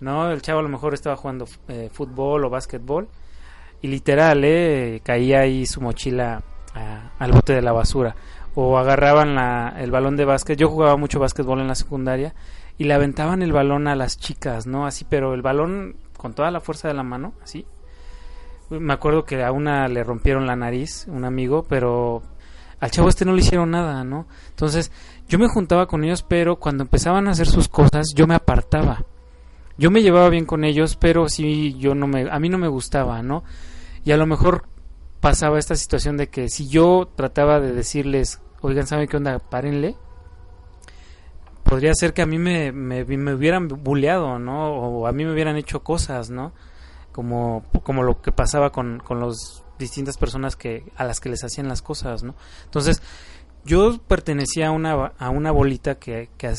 ¿No? El chavo a lo mejor estaba jugando eh, fútbol o básquetbol y literal, ¿eh? Caía ahí su mochila al bote de la basura. O agarraban la, el balón de básquet. Yo jugaba mucho básquetbol en la secundaria y le aventaban el balón a las chicas, ¿no? Así, pero el balón con toda la fuerza de la mano, así. Me acuerdo que a una le rompieron la nariz, un amigo, pero al chavo este no le hicieron nada, ¿no? Entonces, yo me juntaba con ellos, pero cuando empezaban a hacer sus cosas, yo me apartaba. Yo me llevaba bien con ellos, pero sí, yo no me, a mí no me gustaba, ¿no? Y a lo mejor pasaba esta situación de que si yo trataba de decirles, oigan, ¿saben qué onda? Párenle. Podría ser que a mí me, me, me hubieran bulleado, ¿no? O a mí me hubieran hecho cosas, ¿no? Como, como lo que pasaba con, con las distintas personas que, a las que les hacían las cosas, ¿no? Entonces, yo pertenecía a una, a una bolita que, que,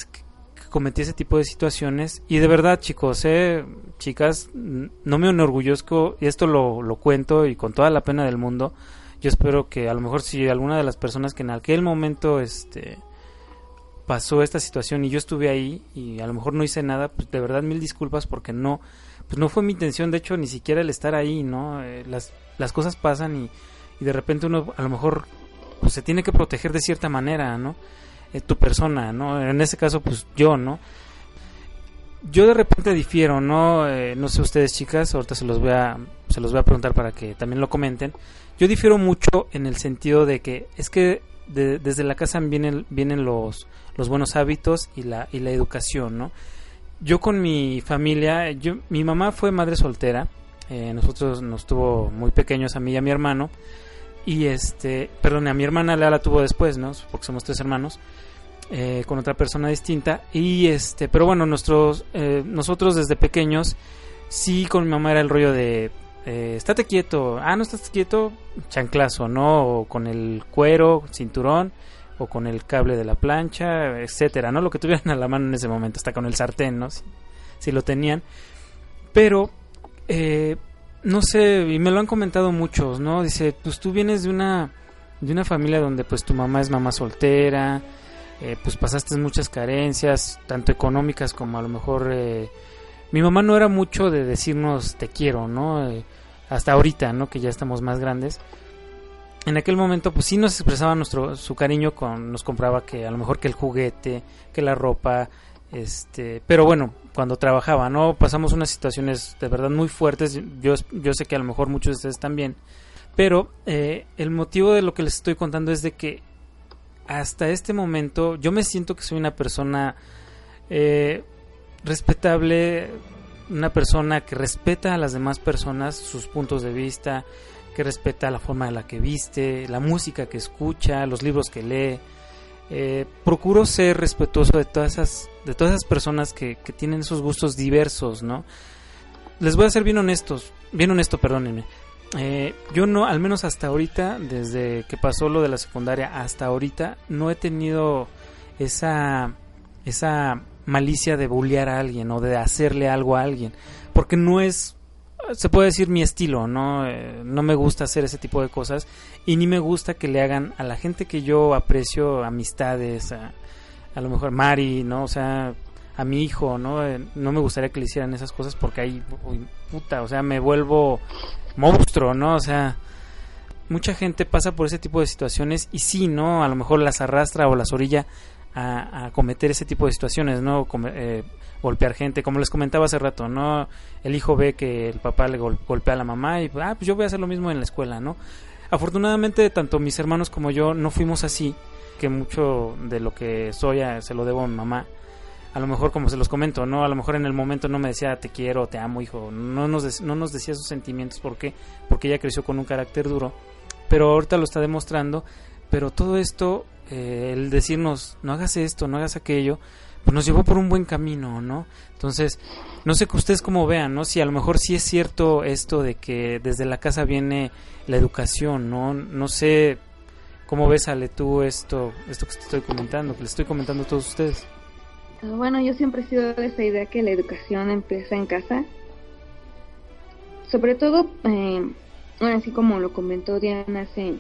que cometía ese tipo de situaciones y de verdad chicos, eh, chicas, no me enorgullezco y esto lo, lo cuento y con toda la pena del mundo, yo espero que a lo mejor si alguna de las personas que en aquel momento este pasó esta situación y yo estuve ahí y a lo mejor no hice nada, pues de verdad mil disculpas porque no pues no fue mi intención, de hecho ni siquiera el estar ahí, ¿no? Eh, las las cosas pasan y, y de repente uno a lo mejor pues se tiene que proteger de cierta manera, ¿no? Eh, tu persona, ¿no? En ese caso, pues yo, ¿no? yo de repente difiero, ¿no? Eh, no sé ustedes chicas, ahorita se los voy a, se los voy a preguntar para que también lo comenten. Yo difiero mucho en el sentido de que es que desde la casa vienen, vienen los, los buenos hábitos y la, y la educación, ¿no? Yo con mi familia, yo, mi mamá fue madre soltera, eh, nosotros nos tuvo muy pequeños a mí y a mi hermano, y este, perdón, a mi hermana la tuvo después, ¿no? Porque somos tres hermanos. Eh, con otra persona distinta. Y este pero bueno nuestros eh, nosotros desde pequeños sí con mi mamá era el rollo de eh, estate quieto ah no estás quieto chanclazo no o con el cuero cinturón o con el cable de la plancha etcétera no lo que tuvieran a la mano en ese momento hasta con el sartén no si, lo tenían. Pero eh, no sé y me lo han comentado muchos no dice pues tú vienes de una de una familia donde pues tu mamá es mamá soltera eh, pues pasaste muchas carencias, tanto económicas como a lo mejor... Eh, mi mamá no era mucho de decirnos te quiero, ¿no? Eh, hasta ahorita, ¿no? Que ya estamos más grandes. En aquel momento, pues sí nos expresaba nuestro, su cariño con, nos compraba que a lo mejor que el juguete, que la ropa, este, pero bueno, cuando trabajaba, ¿no? Pasamos unas situaciones de verdad muy fuertes, yo, yo sé que a lo mejor muchos de ustedes también, pero el motivo de lo que les estoy contando es de que hasta este momento yo me siento que soy una persona eh, respetable, una persona que respeta a las demás personas, sus puntos de vista, que respeta la forma en la que viste, la música que escucha, los libros que lee. Eh, procuro ser respetuoso de todas esas, de todas esas personas que, tienen esos gustos diversos, ¿no? Les voy a ser bien honestos, bien honesto, perdónenme. Eh, yo no, al menos hasta ahorita, desde que pasó lo de la secundaria hasta ahorita, no he tenido esa, esa malicia de bullear a alguien o de hacerle algo a alguien, porque no es, se puede decir mi estilo, ¿no? Eh, no me gusta hacer ese tipo de cosas y ni me gusta que le hagan a la gente que yo aprecio amistades, a, a lo mejor Mari, ¿no? O sea, a mi hijo, ¿no? Eh, no me gustaría que le hicieran esas cosas porque ahí, puta, o sea, me vuelvo monstruo, ¿no? O sea, mucha gente pasa por ese tipo de situaciones y sí, ¿no? A lo mejor las arrastra o las orilla a, cometer ese tipo de situaciones, ¿no? Eh, golpear gente, como les comentaba hace rato, ¿no? El hijo ve que el papá le golpea a la mamá y, ah, pues yo voy a hacer lo mismo en la escuela, ¿no? Afortunadamente, tanto mis hermanos como yo no fuimos así, que mucho de lo que soy se lo debo a mi mamá a lo mejor como se los comento, ¿no? A lo mejor en el momento no me decía te quiero, te amo, hijo. No nos, no nos decía sus sentimientos. ¿Por qué? Porque ella creció con un carácter duro. Pero ahorita lo está demostrando. Pero todo esto, eh, el decirnos no hagas esto, no hagas aquello, pues nos llevó por un buen camino, ¿no? Entonces, no sé que ustedes como vean, ¿no? Si a lo mejor sí es cierto esto de que desde la casa viene la educación, ¿no? No sé cómo ves, Ale, tú esto, esto que te estoy comentando, que les estoy comentando a todos ustedes. Bueno, yo siempre he sido de esa idea que la educación empieza en casa. Sobre todo, eh, así como lo comentó Diana, se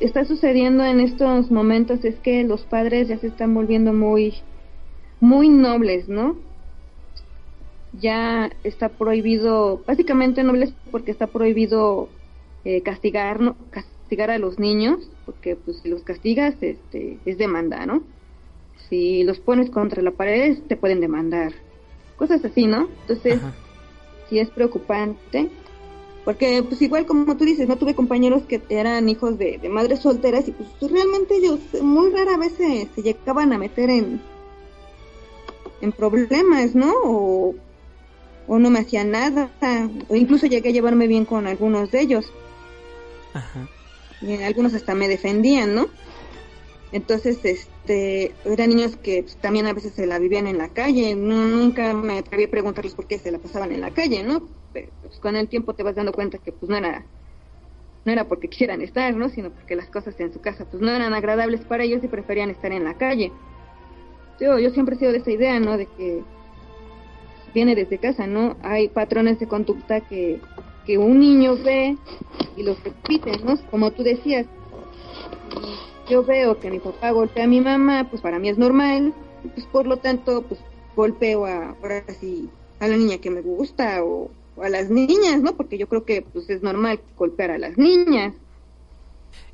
está sucediendo en estos momentos es que los padres ya se están volviendo muy, muy nobles, ¿no? Ya está prohibido, básicamente nobles porque está prohibido eh, castigar, ¿no? castigar a los niños, porque pues si los castigas este, es demanda, ¿no? si los pones contra la pared te pueden demandar. Cosas así, ¿no? Entonces, sí es preocupante. Porque, pues igual como tú dices, no tuve compañeros que eran hijos de, madres solteras y pues realmente ellos muy rara vez se, llegaban a meter en, en problemas, ¿no? O, o no me hacían nada, o incluso llegué a llevarme bien con algunos de ellos. Ajá. Y algunos hasta me defendían, ¿no? Entonces, este, eran niños que también a veces se la vivían en la calle. Nunca me atreví a preguntarles por qué se la pasaban en la calle, ¿no? Pero pues, con el tiempo te vas dando cuenta que pues no era no era porque quisieran estar, ¿no? Sino porque las cosas en su casa pues no eran agradables para ellos y preferían estar en la calle. Yo, yo siempre he sido de esa idea, ¿no? De que viene desde casa, ¿no? Hay patrones de conducta que, que un niño ve y los repite, ¿no? Como tú decías, yo veo que mi papá golpea a mi mamá, pues para mí es normal, pues por lo tanto, pues golpeo a, ahora sí, a la niña que me gusta o, a las niñas, ¿no? Porque yo creo que pues es normal golpear a las niñas.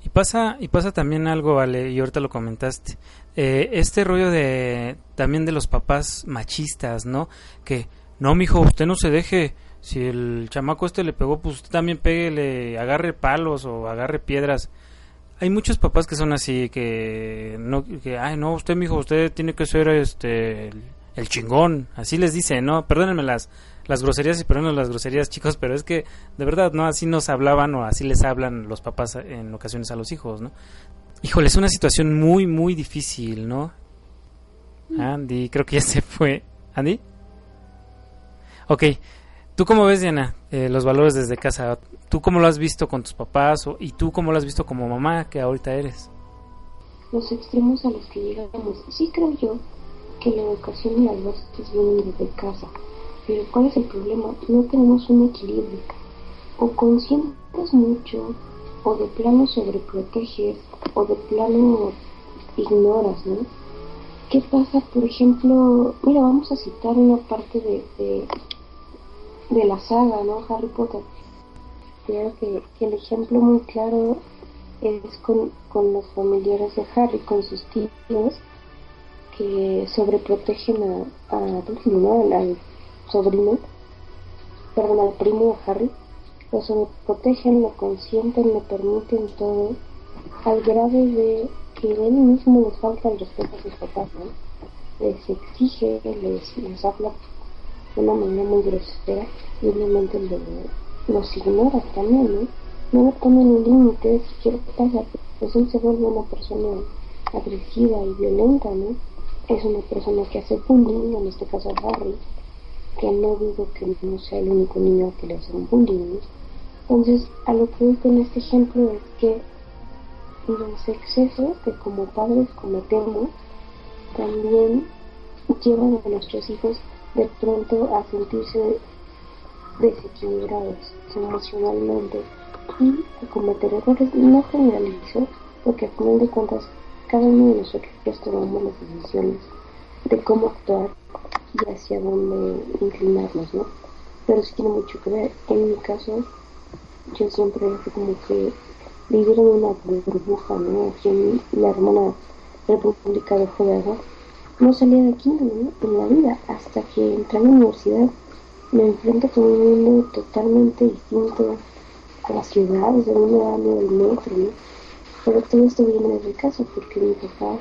Y pasa, y pasa también algo, vale, y ahorita lo comentaste. Eh, este rollo de también de los papás machistas, ¿no? Que, no, mijo, usted no se deje. Si el chamaco este le pegó, pues usted también le agarre palos o agarre piedras. Hay muchos papás que son así, que no, que, ay, no, usted, mijo, usted tiene que ser este, el, chingón. Así les dice, ¿no? Perdónenme las, las groserías y perdónenme las groserías, chicos, pero es que, de verdad, ¿no? Así nos hablaban o así les hablan los papás en ocasiones a los hijos, ¿no? Híjole, es una situación muy, muy difícil, ¿no? Andy, creo que ya se fue. ¿Andy? Ok. ¿Tú cómo ves, Diana, eh, los valores desde casa? ¿Tú cómo lo has visto con tus papás? O, ¿Y tú cómo lo has visto como mamá que ahorita eres? Los extremos a los que llegamos. Sí creo yo que la educación y las bases vienen desde casa. Pero ¿cuál es el problema? No tenemos un equilibrio. O consientes mucho, o de plano sobreproteges, o de plano ignoras, ¿no? ¿Qué pasa, por ejemplo? Mira, vamos a citar una parte de, de, la saga, ¿no? Harry Potter. Creo que, el ejemplo muy claro es con, con los familiares de Harry, con sus tíos, que sobreprotegen a, a al sobrino, perdón, al primo de Harry, lo sobreprotegen, lo consienten, le permiten todo, al grado de que él mismo les falta el respeto a sus papás, ¿no? Les exige, les, les habla de una manera muy grosera y obviamente los ignora también, ¿no? No ponen un límite, si quiere pasa, pues él se vuelve una persona agresiva y violenta, ¿no? Es una persona que hace bullying, en este caso a Harry, que no digo que no sea el único niño que le hace un bullying. Entonces, a lo que voy con este ejemplo es que los excesos que como padres cometemos también llevan a nuestros hijos de pronto a sentirse desequilibrados emocionalmente y a cometer errores. No generalizo, porque al final de cuentas cada uno de nosotros tomamos las decisiones de cómo actuar y hacia dónde inclinarnos, ¿no? Pero sí tiene mucho que ver. En mi caso, yo siempre fui como que vivieron una burbuja, ¿no? Aquí en la hermana República de Juego, no salía de aquí, En la vida, hasta que entré a la universidad, me enfrento con un mundo totalmente distinto a la ciudad, desde un año del metro, ¿no? Pero todo esto viene desde casa, porque mi papá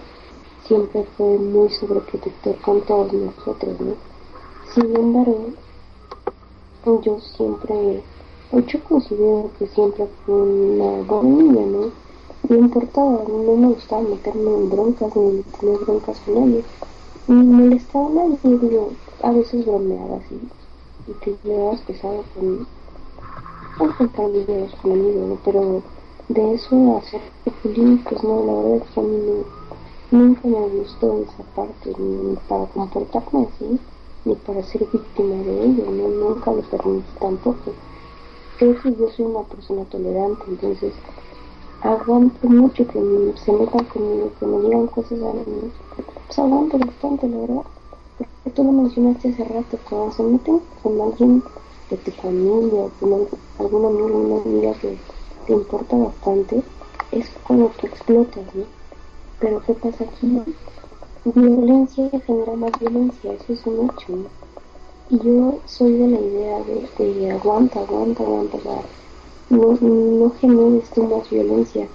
siempre fue muy sobreprotector con todos nosotros, ¿no? Sin embargo, yo siempre yo considero que siempre fue una buena ¿no? No importaba, no me gustaba meterme en broncas ni tener broncas con nadie. Ni molestaba a nadie, digo, a veces bromeaba así. Y te llevabas pesado con, con familiares, con amigos, ¿no? Pero de eso hacer bullying, pues no, la verdad es que a mí nunca me gustó esa parte, ni para comportarme así, ni para ser víctima de ello, ¿no? Nunca lo permití tampoco creo que yo soy una persona tolerante, entonces aguanto mucho que se metan conmigo, que me digan cosas a mí. Pues aguanto bastante, la verdad. Porque tú lo mencionaste hace rato, cuando se meten con alguien de tu familia con algún amigo una amiga que te importa bastante, es cuando tú explotas, ¿no? Pero ¿qué pasa aquí? Violencia genera más violencia, eso es un hecho, ¿no? Y yo soy de la idea de, aguanta, aguanta, aguanta, no, no generes más violencia,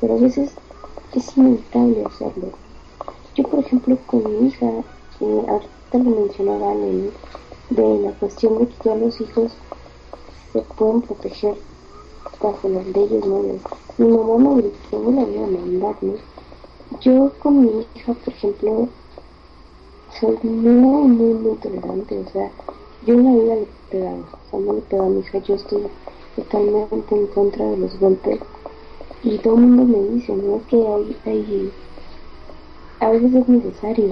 pero a veces es inevitable hacerlo. Yo, por ejemplo, con mi hija, ahorita lo mencionaban en, de la cuestión de que ya los hijos se pueden proteger bajo las leyes, ¿no? mi mamá me gritó, no la voy a mandar, ¿no? Yo con mi hija, por ejemplo, soy muy, muy, muy tolerante, o sea, yo en la vida le pegaba, o sea, no le pegaba a mi hija, yo estoy totalmente en contra de los golpes y todo el mundo me dice, ¿no? Es que hay, hay, a veces es necesario,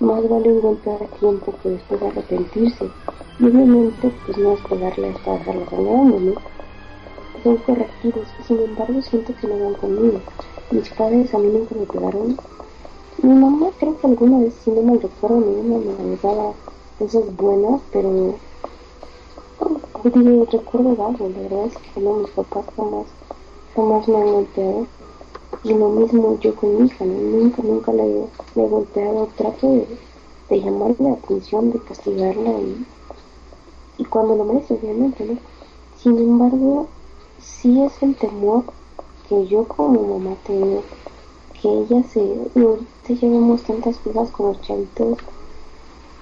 ¿no? Más vale un golpe a tiempo que después arrepentirse. Y obviamente, pues no es pegarle hasta dejarla sangrando, ¿no? Son correctivos, sin embargo siento que no van conmigo. Mis padres a mí nunca me pegaron, mi mamá creo que alguna vez, si no me recuerdo, mi me daba cosas buenas, pero recuerdo algo, la verdad es que no, mis papás jamás, jamás me han golpeado. Y lo mismo yo con mi hija, nunca, nunca la he, golpeado, trato de, de llamarle la atención, de castigarla y, y cuando lo merece, obviamente, ¿no? Sin embargo, sí es el temor que yo como mamá tengo, que ella se, ahorita llevamos tantas cosas con los chavitos,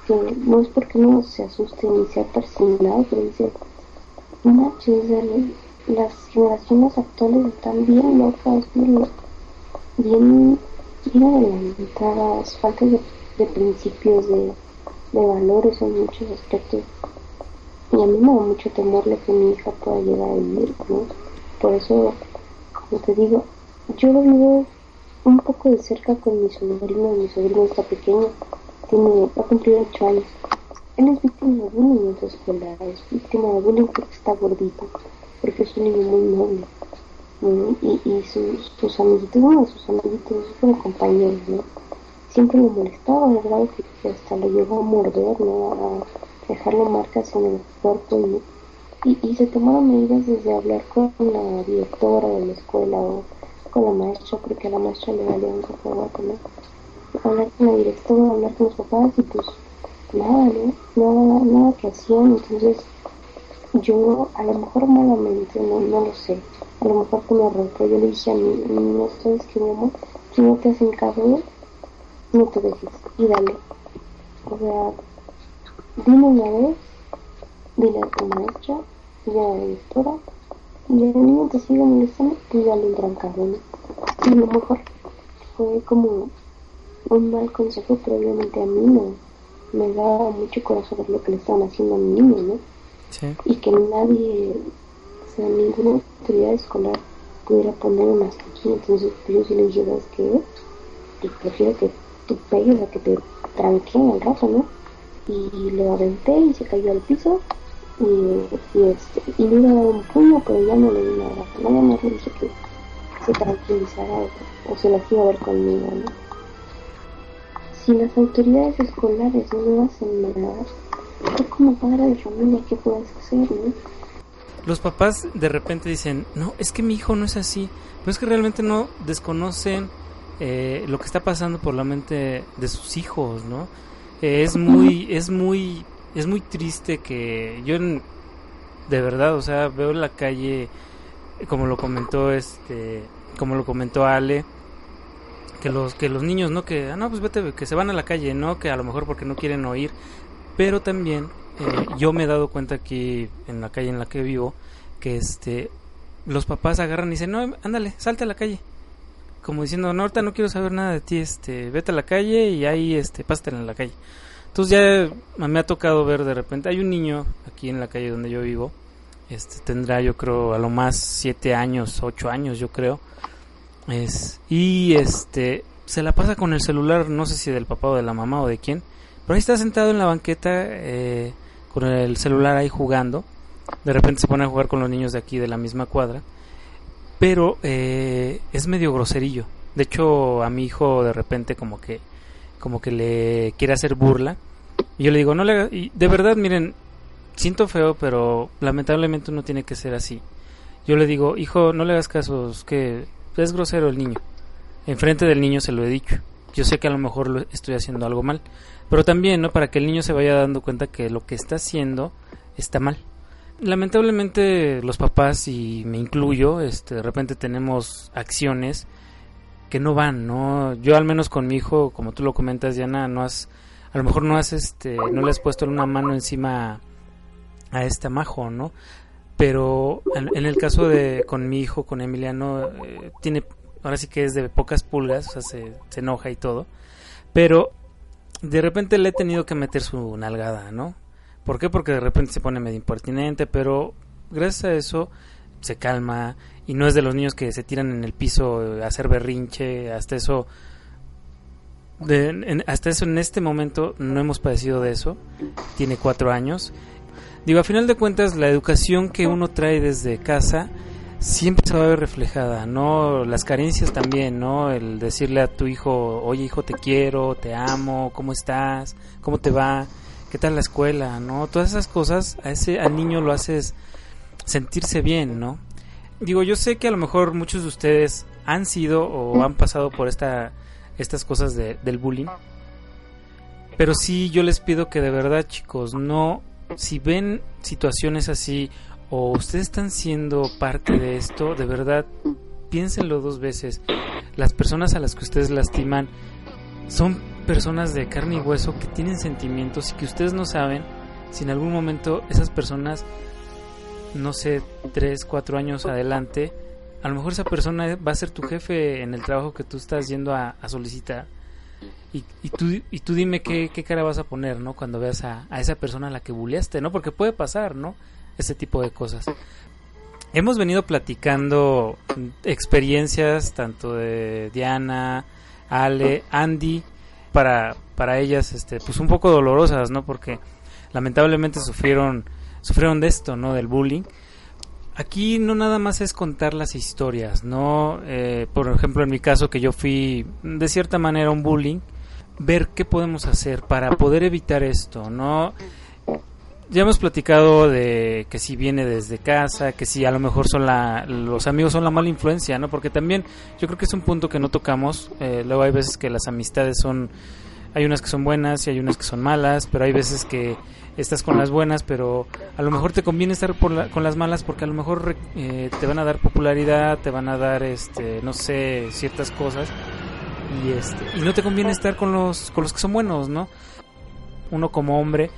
que no es porque no se asuste ni sea persignado, pero dice, macho, o sea, las generaciones actuales están bien locas, bien, bien, bien adelantadas, falta de, principios, de, de valores en muchos aspectos. Y a mí me da mucho temor lo que mi hija pueda llegar a vivir, ¿no? Por eso, como te digo, yo lo vivo un poco de cerca con mi sobrino, mi sobrino está pequeño, tiene, va a cumplir 8 años. Él es víctima de bullying en su escuela, es víctima de bullying porque está gordito, porque es un niño muy noble. ¿no? Y, y sus, sus amiguitos, de sus amiguitos, fueron compañeros, ¿no? Siempre lo molestaba, de grado que, que hasta lo llegó a morder, ¿no? A dejarle marcas en el cuerpo y, y, y se tomaron medidas desde hablar con la directora de la escuela o con la maestra, porque a la maestra le valía un cacahuate, ¿no? Hablar con la directora, hablar con los papás y pues nada, ¿no? Nada, nada que hacían, entonces yo a lo mejor malamente, no, no lo sé, a lo mejor con error, pero yo le dije a mi no sabes que mi amor, si no te hacen caso, no te dejes y dale. O sea, dime una vez, dile a tu maestra, dile a la directora, y el niño te sigue molestando, dale un trancazo, ¿no? Y a lo mejor fue como un mal consejo, pero obviamente a mí no me daba mucho corazón ver lo que le estaban haciendo a mi niño, ¿no? Sí. y que nadie, o sea, ninguna autoridad escolar pudiera ponerme hasta aquí. Entonces pues, yo sí le dije, ¿sabes qué? Pues prefiero que tú pegues a que te tranqueen al rato, ¿no? Y le aventé y se cayó al piso y, y, este, y le iba a dar un puño, pero ya no le di nada. Nada más le dije que se tranquilizara o, o se las iba a ver conmigo, ¿no? Si las autoridades escolares no hacen nada, tú como padre de familia, ¿qué puedes hacer, no? Los papás de repente dicen, no, es que mi hijo no es así, pero es que realmente no desconocen eh, lo que está pasando por la mente de sus hijos, ¿no? Eh, es muy, es muy, es muy triste que yo, de verdad, o sea, veo en la calle, como lo comentó este, como lo comentó Ale, que los, que los niños, ¿no? Que, ah, no, pues vete, que se van a la calle, ¿no? Que a lo mejor porque no quieren oír, pero también eh, yo me he dado cuenta aquí en la calle en la que vivo que este los papás agarran y dicen no ándale salte a la calle como diciendo no ahorita no quiero saber nada de ti este vete a la calle y ahí este pásatela en la calle entonces ya me ha tocado ver de repente hay un niño aquí en la calle donde yo vivo este tendrá yo creo a lo más siete años ocho años yo creo es y este se la pasa con el celular no sé si del papá o de la mamá o de quién pero ahí está sentado en la banqueta eh, con el celular ahí jugando. De repente se pone a jugar con los niños de aquí de la misma cuadra. Pero eh, es medio groserillo. De hecho, a mi hijo de repente como que como que le quiere hacer burla. Y yo le digo, no le. Y de verdad, miren, siento feo, pero lamentablemente uno tiene que ser así. Yo le digo, hijo, no le hagas caso, es que es grosero el niño. Enfrente del niño se lo he dicho. Yo sé que a lo mejor lo estoy haciendo algo mal. Pero también, ¿no? Para que el niño se vaya dando cuenta que lo que está haciendo está mal. Lamentablemente los papás, y me incluyo, este, de repente tenemos acciones que no van, ¿no? Yo al menos con mi hijo, como tú lo comentas, Diana, no has, a lo mejor no has, este, no le has puesto una mano encima a este majo, ¿no? Pero en, el caso de con mi hijo, con Emiliano, eh, tiene, ahora sí que es de pocas pulgas, o sea, se, enoja y todo. Pero de repente le he tenido que meter su nalgada, ¿no? ¿Por qué? Porque de repente se pone medio impertinente, pero gracias a eso se calma y no es de los niños que se tiran en el piso a hacer berrinche, hasta eso hasta eso en este momento no hemos padecido de eso, tiene cuatro años. Digo, a final de cuentas la educación que uno trae desde casa siempre se va a ver reflejada, ¿no? Las carencias también, ¿no? El decirle a tu hijo, oye hijo, te quiero, te amo, ¿cómo estás? ¿Cómo te va? ¿Qué tal la escuela? ¿No? Todas esas cosas a ese, al niño lo haces sentirse bien, ¿no? digo, yo sé que a lo mejor muchos de ustedes han sido o han pasado por esta, estas cosas de, del bullying. Pero sí, yo les pido que de verdad, chicos, no, si ven situaciones así o ustedes están siendo parte de esto, de verdad, piénsenlo dos veces. Las personas a las que ustedes lastiman son personas de carne y hueso que tienen sentimientos y que ustedes no saben si en algún momento esas personas, no sé, tres, cuatro años adelante, a lo mejor esa persona va a ser tu jefe en el trabajo que tú estás yendo a, a solicitar. Y, y, tú, y tú dime qué, qué, cara vas a poner, ¿no? Cuando veas a, a esa persona a la que bulleaste, ¿no? Porque puede pasar, ¿no? Ese tipo de cosas. Hemos venido platicando experiencias tanto de Diana, Ale, Andy, para, para ellas, este, pues un poco dolorosas, ¿no? Porque lamentablemente sufrieron, sufrieron de esto, ¿no? Del bullying. Aquí no nada más es contar las historias, ¿no? Eh, por ejemplo, en mi caso que yo fui de cierta manera un bullying, ver qué podemos hacer para poder evitar esto, ¿no? Ya hemos platicado de que si viene desde casa, que si a lo mejor son la, los amigos son la mala influencia, ¿no? Porque también yo creo que es un punto que no tocamos. Eh, luego hay veces que las amistades son, hay unas que son buenas y hay unas que son malas, pero hay veces que estás con las buenas, pero a lo mejor te conviene estar por la, con las malas porque a lo mejor eh, te van a dar popularidad, te van a dar, este, no sé, ciertas cosas y este y no te conviene estar con los con los que son buenos, ¿no? Uno como hombre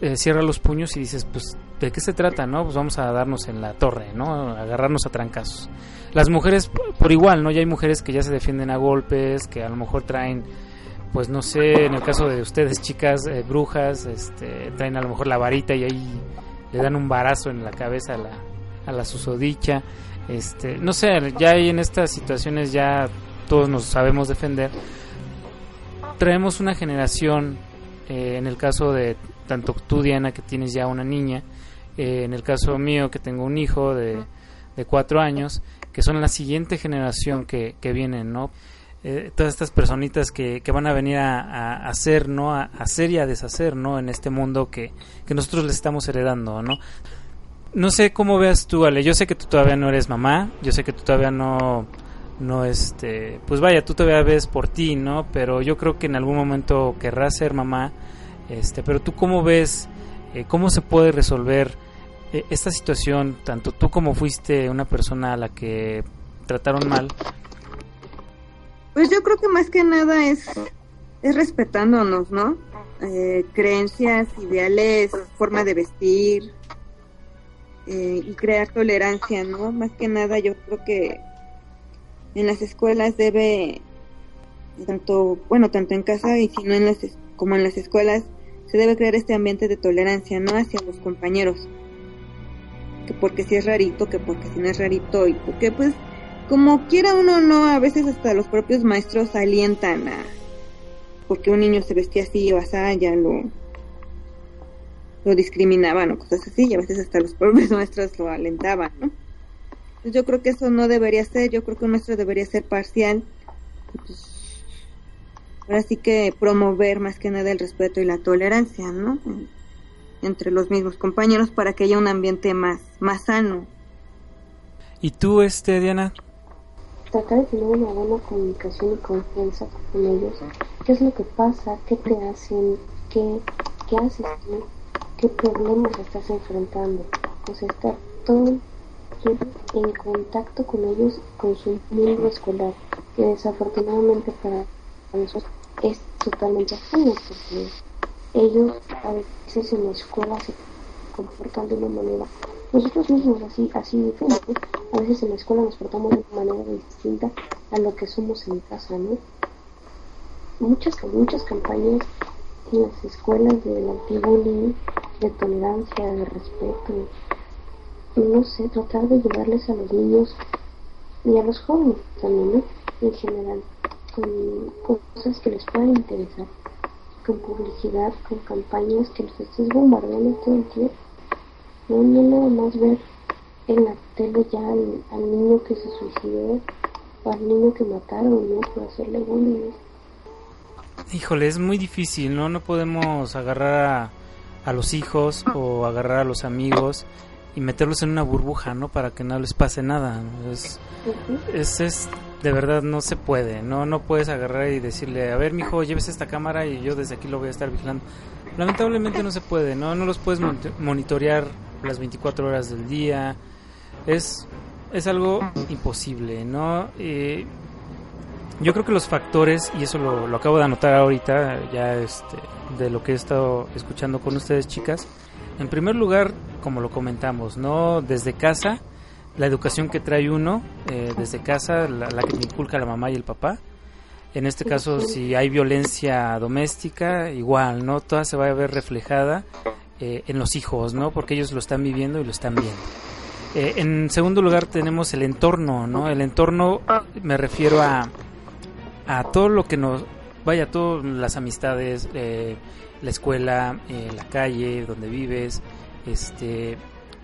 eh, cierra los puños y dices, pues, ¿de qué se trata, no? Pues vamos a darnos en la torre, ¿no? Agarrarnos a trancazos. Las mujeres, por igual, ¿no? Ya hay mujeres que ya se defienden a golpes, que a lo mejor traen, pues no sé, en el caso de ustedes, chicas, eh, brujas, este, traen a lo mejor la varita y ahí le dan un barazo en la cabeza a la, a la susodicha. Este, no sé, ya hay en estas situaciones ya todos nos sabemos defender. Traemos una generación, eh, en el caso de tanto tú, Diana, que tienes ya una niña, eh, en el caso mío, que tengo un hijo de, de cuatro años, que son la siguiente generación que, que vienen, ¿no? Eh, todas estas personitas que, que van a venir a, hacer, ¿no? A, hacer y a deshacer, ¿no? En este mundo que, que nosotros les estamos heredando, ¿no? No sé cómo veas tú, Ale. Yo sé que tú todavía no eres mamá. Yo sé que tú todavía no, no este, pues vaya, tú todavía ves por ti, ¿no? Pero yo creo que en algún momento querrás ser mamá. Este, pero tú cómo ves, eh, cómo se puede resolver eh, esta situación, tanto tú como fuiste una persona a la que trataron mal. Pues yo creo que más que nada es, es respetándonos, ¿no? Eh, creencias, ideales, forma de vestir eh, y crear tolerancia, ¿no? Más que nada yo creo que en las escuelas debe tanto bueno tanto en casa y si no en las como en las escuelas se debe crear este ambiente de tolerancia no hacia los compañeros que porque si es rarito que porque si no es rarito y porque pues como quiera uno no a veces hasta los propios maestros alientan a porque un niño se vestía así o así ya lo lo discriminaban o cosas así y a veces hasta los propios maestros lo alentaban no pues yo creo que eso no debería ser, yo creo que nuestro debería ser parcial. Pues, ahora sí que promover más que nada el respeto y la tolerancia, ¿no? Entre los mismos compañeros para que haya un ambiente más, más sano. ¿Y tú, este, Diana? Tratar de tener una buena comunicación y confianza con ellos. ¿Qué es lo que pasa? ¿Qué te hacen? ¿Qué, qué haces tú? ¿Qué problemas estás enfrentando? Pues estar todo en contacto con ellos con su mundo escolar, que desafortunadamente para nosotros es totalmente ajeno, porque ellos a veces en la escuela se comportan de una manera, nosotros mismos así, así diferente, a veces en la escuela nos portamos de una manera distinta a lo que somos en casa, ¿no? Muchas, muchas campañas en las escuelas del antibullying, de tolerancia, de respeto, no sé, tratar de ayudarles a los niños y a los jóvenes también, ¿no? En general, con cosas que les puedan interesar, con publicidad, con campañas que los estés bombardeando todo el tiempo. No, no nada más ver en la tele ya al, al, niño que se suicidó o al niño que mataron, ¿no? Por hacerle bullying. Híjole, es muy difícil, ¿no? No podemos agarrar a, a los hijos o agarrar a los amigos y meterlos en una burbuja, ¿no? Para que no les pase nada. Es, es, es, de verdad, no se puede, ¿no? No puedes agarrar y decirle, a ver, mijo, lleves esta cámara y yo desde aquí lo voy a estar vigilando. Lamentablemente no se puede, ¿no? No los puedes mon- monitorear las 24 horas del día. Es, es algo imposible, ¿no? Eh, yo creo que los factores, y eso lo, lo acabo de anotar ahorita, ya este, de lo que he estado escuchando con ustedes, chicas. En primer lugar, como lo comentamos, ¿no? Desde casa, la educación que trae uno, eh, desde casa, la, que te inculca la mamá y el papá. En este caso, si hay violencia doméstica, igual, ¿no? Toda se va a ver reflejada eh, en los hijos, ¿no? Porque ellos lo están viviendo y lo están viendo. Eh, en segundo lugar tenemos el entorno, ¿no? El entorno me refiero a, a todo lo que nos... Vaya, todas las amistades, eh, la escuela, eh, la calle donde vives, este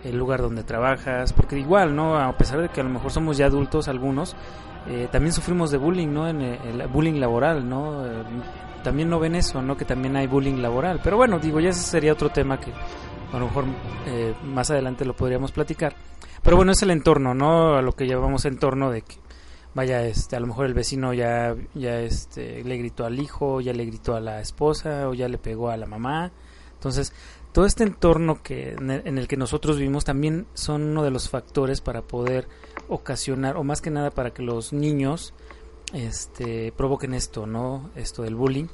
el lugar donde trabajas, porque igual, ¿no? A pesar de que a lo mejor somos ya adultos algunos, eh, también sufrimos de bullying, ¿no? En el, bullying laboral, ¿no? También no ven eso, ¿no? Que también hay bullying laboral. Pero bueno, digo, ya ese sería otro tema que a lo mejor eh, más adelante lo podríamos platicar. Pero bueno, es el entorno, ¿no? A lo que llamamos entorno de que vaya este a lo mejor el vecino ya ya este le gritó al hijo ya le gritó a la esposa o ya le pegó a la mamá entonces todo este entorno que en el, que nosotros vivimos también son uno de los factores para poder ocasionar o más que nada para que los niños este provoquen esto no esto del bullying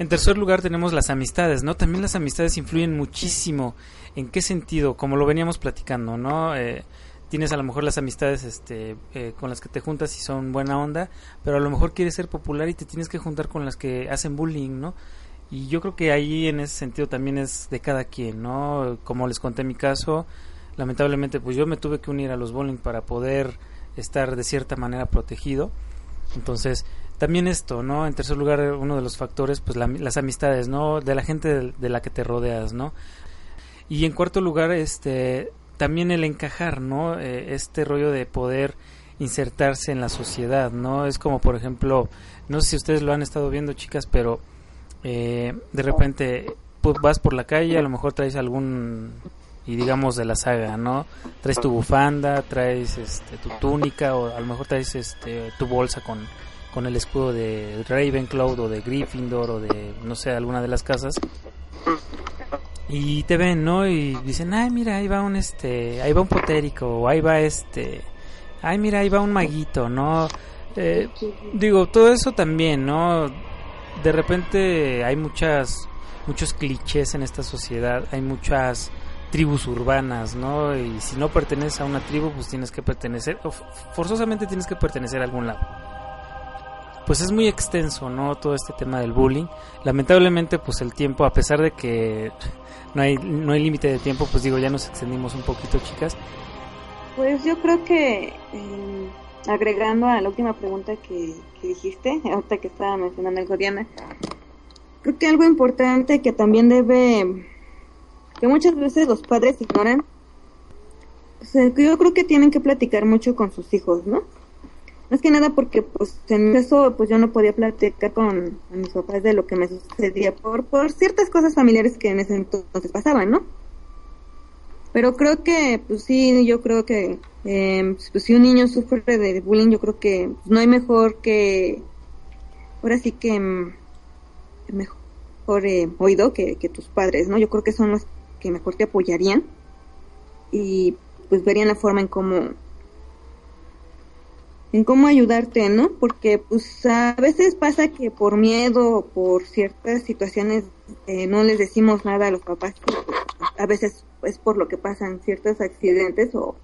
en tercer lugar tenemos las amistades, ¿no? También las amistades influyen muchísimo. ¿En qué sentido? Como lo veníamos platicando, ¿no? Eh, tienes a lo mejor las amistades este, eh, con las que te juntas y son buena onda, pero a lo mejor quieres ser popular y te tienes que juntar con las que hacen bullying, ¿no? Y yo creo que ahí en ese sentido también es de cada quien, ¿no? Como les conté mi caso, lamentablemente pues yo me tuve que unir a los bullying para poder estar de cierta manera protegido. Entonces, también esto, ¿no? En tercer lugar, uno de los factores, pues la, las amistades, ¿no? De la gente de, la que te rodeas, ¿no? Y en cuarto lugar, este, también el encajar, ¿no? Eh, este rollo de poder insertarse en la sociedad, ¿no? Es como, por ejemplo, no sé si ustedes lo han estado viendo, chicas, pero eh, de repente pues, vas por la calle, a lo mejor traes algún y digamos de la saga, ¿no? Traes tu bufanda, traes este, tu túnica o a lo mejor traes este, tu bolsa con, con el escudo de Ravenclaw o de Gryffindor o de no sé, alguna de las casas. Y te ven, ¿no? Y dicen, "Ay, mira, ahí va un este, ahí va un potérico o ahí va este, ay, mira, ahí va un maguito", ¿no? Eh, digo, todo eso también, ¿no? De repente hay muchas muchos clichés en esta sociedad, hay muchas tribus urbanas, ¿no? Y si no perteneces a una tribu, pues tienes que pertenecer, o forzosamente tienes que pertenecer a algún lado. Pues es muy extenso, ¿no? Todo este tema del bullying. Lamentablemente, pues el tiempo, a pesar de que no hay, no hay límite de tiempo, pues digo, ya nos extendimos un poquito, chicas. Pues yo creo que, eh, agregando a la última pregunta que, que dijiste, ahorita que estaba mencionando algo Diana, creo que algo importante que también debe que muchas veces los padres ignoran. O sea, yo creo que tienen que platicar mucho con sus hijos, ¿no? Más que nada porque, pues, en eso, pues yo no podía platicar con, mis papás de lo que me sucedía por, por ciertas cosas familiares que en ese entonces pasaban, ¿no? Pero creo que, pues sí, yo creo que, eh, pues si un niño sufre de bullying, yo creo que no hay mejor que, ahora sí que, mejor eh, oído que, que tus padres, ¿no? Yo creo que son los que mejor te apoyarían y pues verían la forma en cómo en cómo ayudarte, ¿no? Porque pues a veces pasa que por miedo o por ciertas situaciones eh, no les decimos nada a los papás. A veces es por lo que pasan ciertos accidentes o,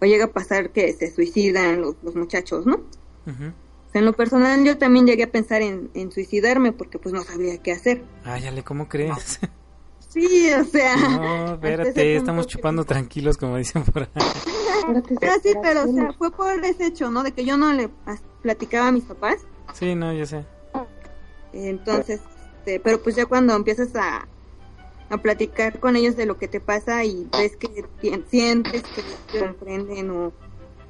o llega a pasar que se suicidan los, los muchachos, ¿no? Uh -huh. o sea, en lo personal yo también llegué a pensar en, en, suicidarme porque pues no sabía qué hacer. Áyale, ¿cómo crees? Sí, o sea. No, espérate, estamos chupando que... tranquilos, como dicen por ahí. ah, sí, pero o sea, fue por ese hecho, ¿no? De que yo no le platicaba a mis papás. Sí, no, yo sé. Entonces, este, pero pues ya cuando empiezas a, a platicar con ellos de lo que te pasa y ves que sientes que te comprenden o,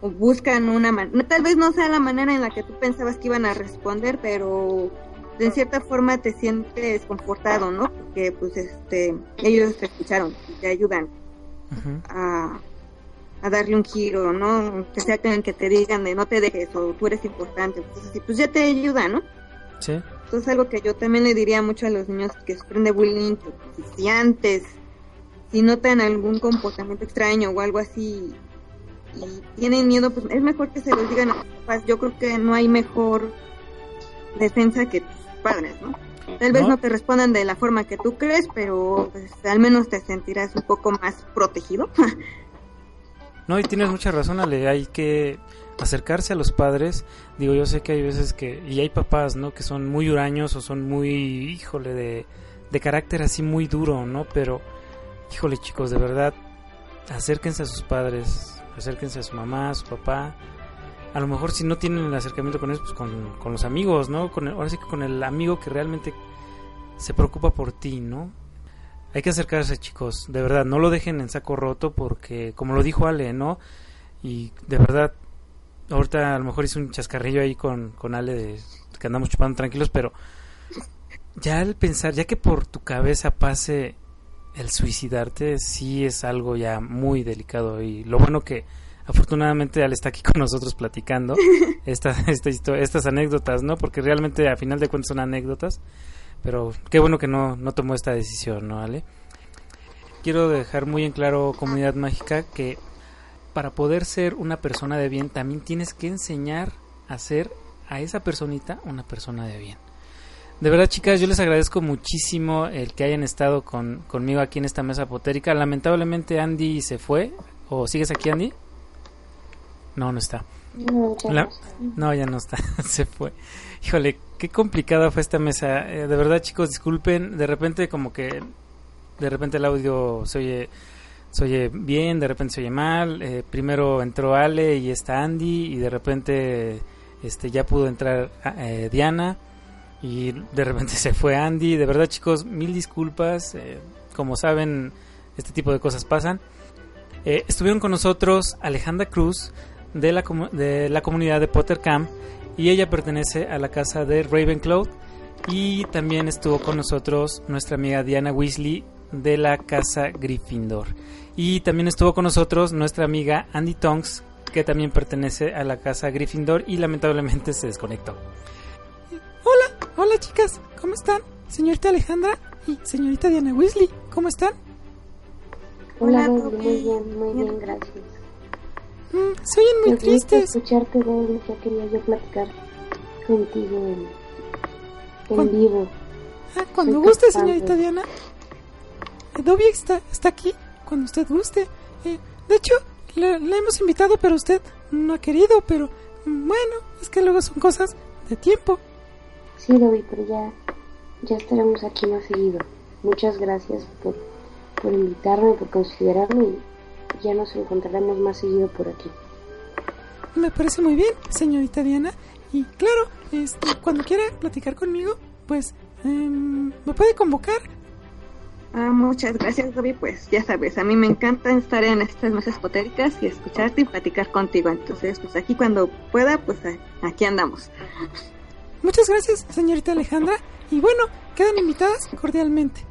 o buscan una manera, tal vez no sea la manera en la que tú pensabas que iban a responder, pero de cierta forma te sientes confortado, ¿no? Porque pues este ellos te escucharon y te ayudan. A, a darle un giro, ¿no? Que sea que, que te digan de no te dejes o tú eres importante, pues, así, pues ya te ayuda, ¿no? Sí. Entonces algo que yo también le diría mucho a los niños que sufren de bullying, que pues, si antes, si notan algún comportamiento extraño o algo así y tienen miedo, pues es mejor que se los digan a sus papás. Yo creo que no hay mejor defensa que tus padres, ¿no? Tal vez No. no, te respondan de la forma que tú crees, pero pues, al menos te sentirás un poco más protegido. No, y tienes mucha razón, Ale. Hay que acercarse a los padres. Digo, yo sé que hay veces que. Y hay papás, ¿no? Que son muy huraños o son muy. Híjole, de, de carácter así muy duro, ¿no? Pero. Híjole, chicos, de verdad. Acérquense a sus padres. Acérquense a su mamá, a su papá. A lo mejor si no tienen el acercamiento con ellos, pues con, con los amigos, ¿no? Con el- ahora sí que con el amigo que realmente se preocupa por ti, ¿no? Hay que acercarse, chicos, de verdad, no lo dejen en saco roto porque, como lo dijo Ale, ¿no? Y de verdad, ahorita a lo mejor hice un chascarrillo ahí con, con Ale de que andamos chupando tranquilos, pero ya al pensar, ya que por tu cabeza pase el suicidarte, sí es algo ya muy delicado y lo bueno que afortunadamente Ale está aquí con nosotros platicando esta, esta estas anécdotas, ¿no? Porque realmente a final de cuentas son anécdotas, pero qué bueno que no, no tomó esta decisión, ¿no, Ale? Quiero dejar muy en claro, comunidad mágica, que para poder ser una persona de bien también tienes que enseñar a ser a esa personita una persona de bien. De verdad, chicas, yo les agradezco muchísimo el que hayan estado con, conmigo aquí en esta mesa potérica. Lamentablemente Andy se fue. ¿O sigues aquí, Andy? No, no está. No, ya La- no está. No, ya no está, se fue. Híjole, qué complicada fue esta mesa. Eh, de verdad, chicos, disculpen. De repente, como que. De repente el audio se oye, se oye bien, de repente se oye mal. Eh, primero entró Ale y está Andy, y de repente este ya pudo entrar eh, Diana. Y de repente se fue Andy. De verdad, chicos, mil disculpas. Eh, como saben, este tipo de cosas pasan. Eh, estuvieron con nosotros Alejandra Cruz de la, de la comunidad de Pottercam y ella pertenece a la casa de Ravenclaw y también estuvo con nosotros nuestra amiga Diana Weasley de la casa Gryffindor y también estuvo con nosotros nuestra amiga Andy Tonks que también pertenece a la casa Gryffindor y lamentablemente se desconectó. Hola, hola chicas, ¿cómo están? Señorita Alejandra y señorita Diana Weasley, ¿cómo están? Hola, muy bien, muy bien, gracias. Mm, se oyen muy Me tristes. escucharte, Dobby, ya quería yo platicar contigo en, ¿Cuán- en vivo. Ah, cuando Soy guste, señorita. Diana. Dobby está, está aquí, cuando usted guste. Eh, de hecho, le, le hemos invitado, pero usted no ha querido, pero mm, bueno, es que luego son cosas de tiempo. Sí, Dobby, pero ya, ya estaremos aquí más seguido. Muchas gracias por, por invitarme, por considerarme ya nos encontraremos más seguido por aquí. Me parece muy bien, señorita Diana. Y claro, este, cuando quiera platicar conmigo, pues em, me puede convocar. Ah, muchas gracias, Gaby. Pues ya sabes, a mí me encanta estar en estas mesas potéricas y escucharte y platicar contigo. Entonces, pues aquí cuando pueda, pues aquí andamos. Muchas gracias, señorita Alejandra. Y bueno, quedan invitadas cordialmente.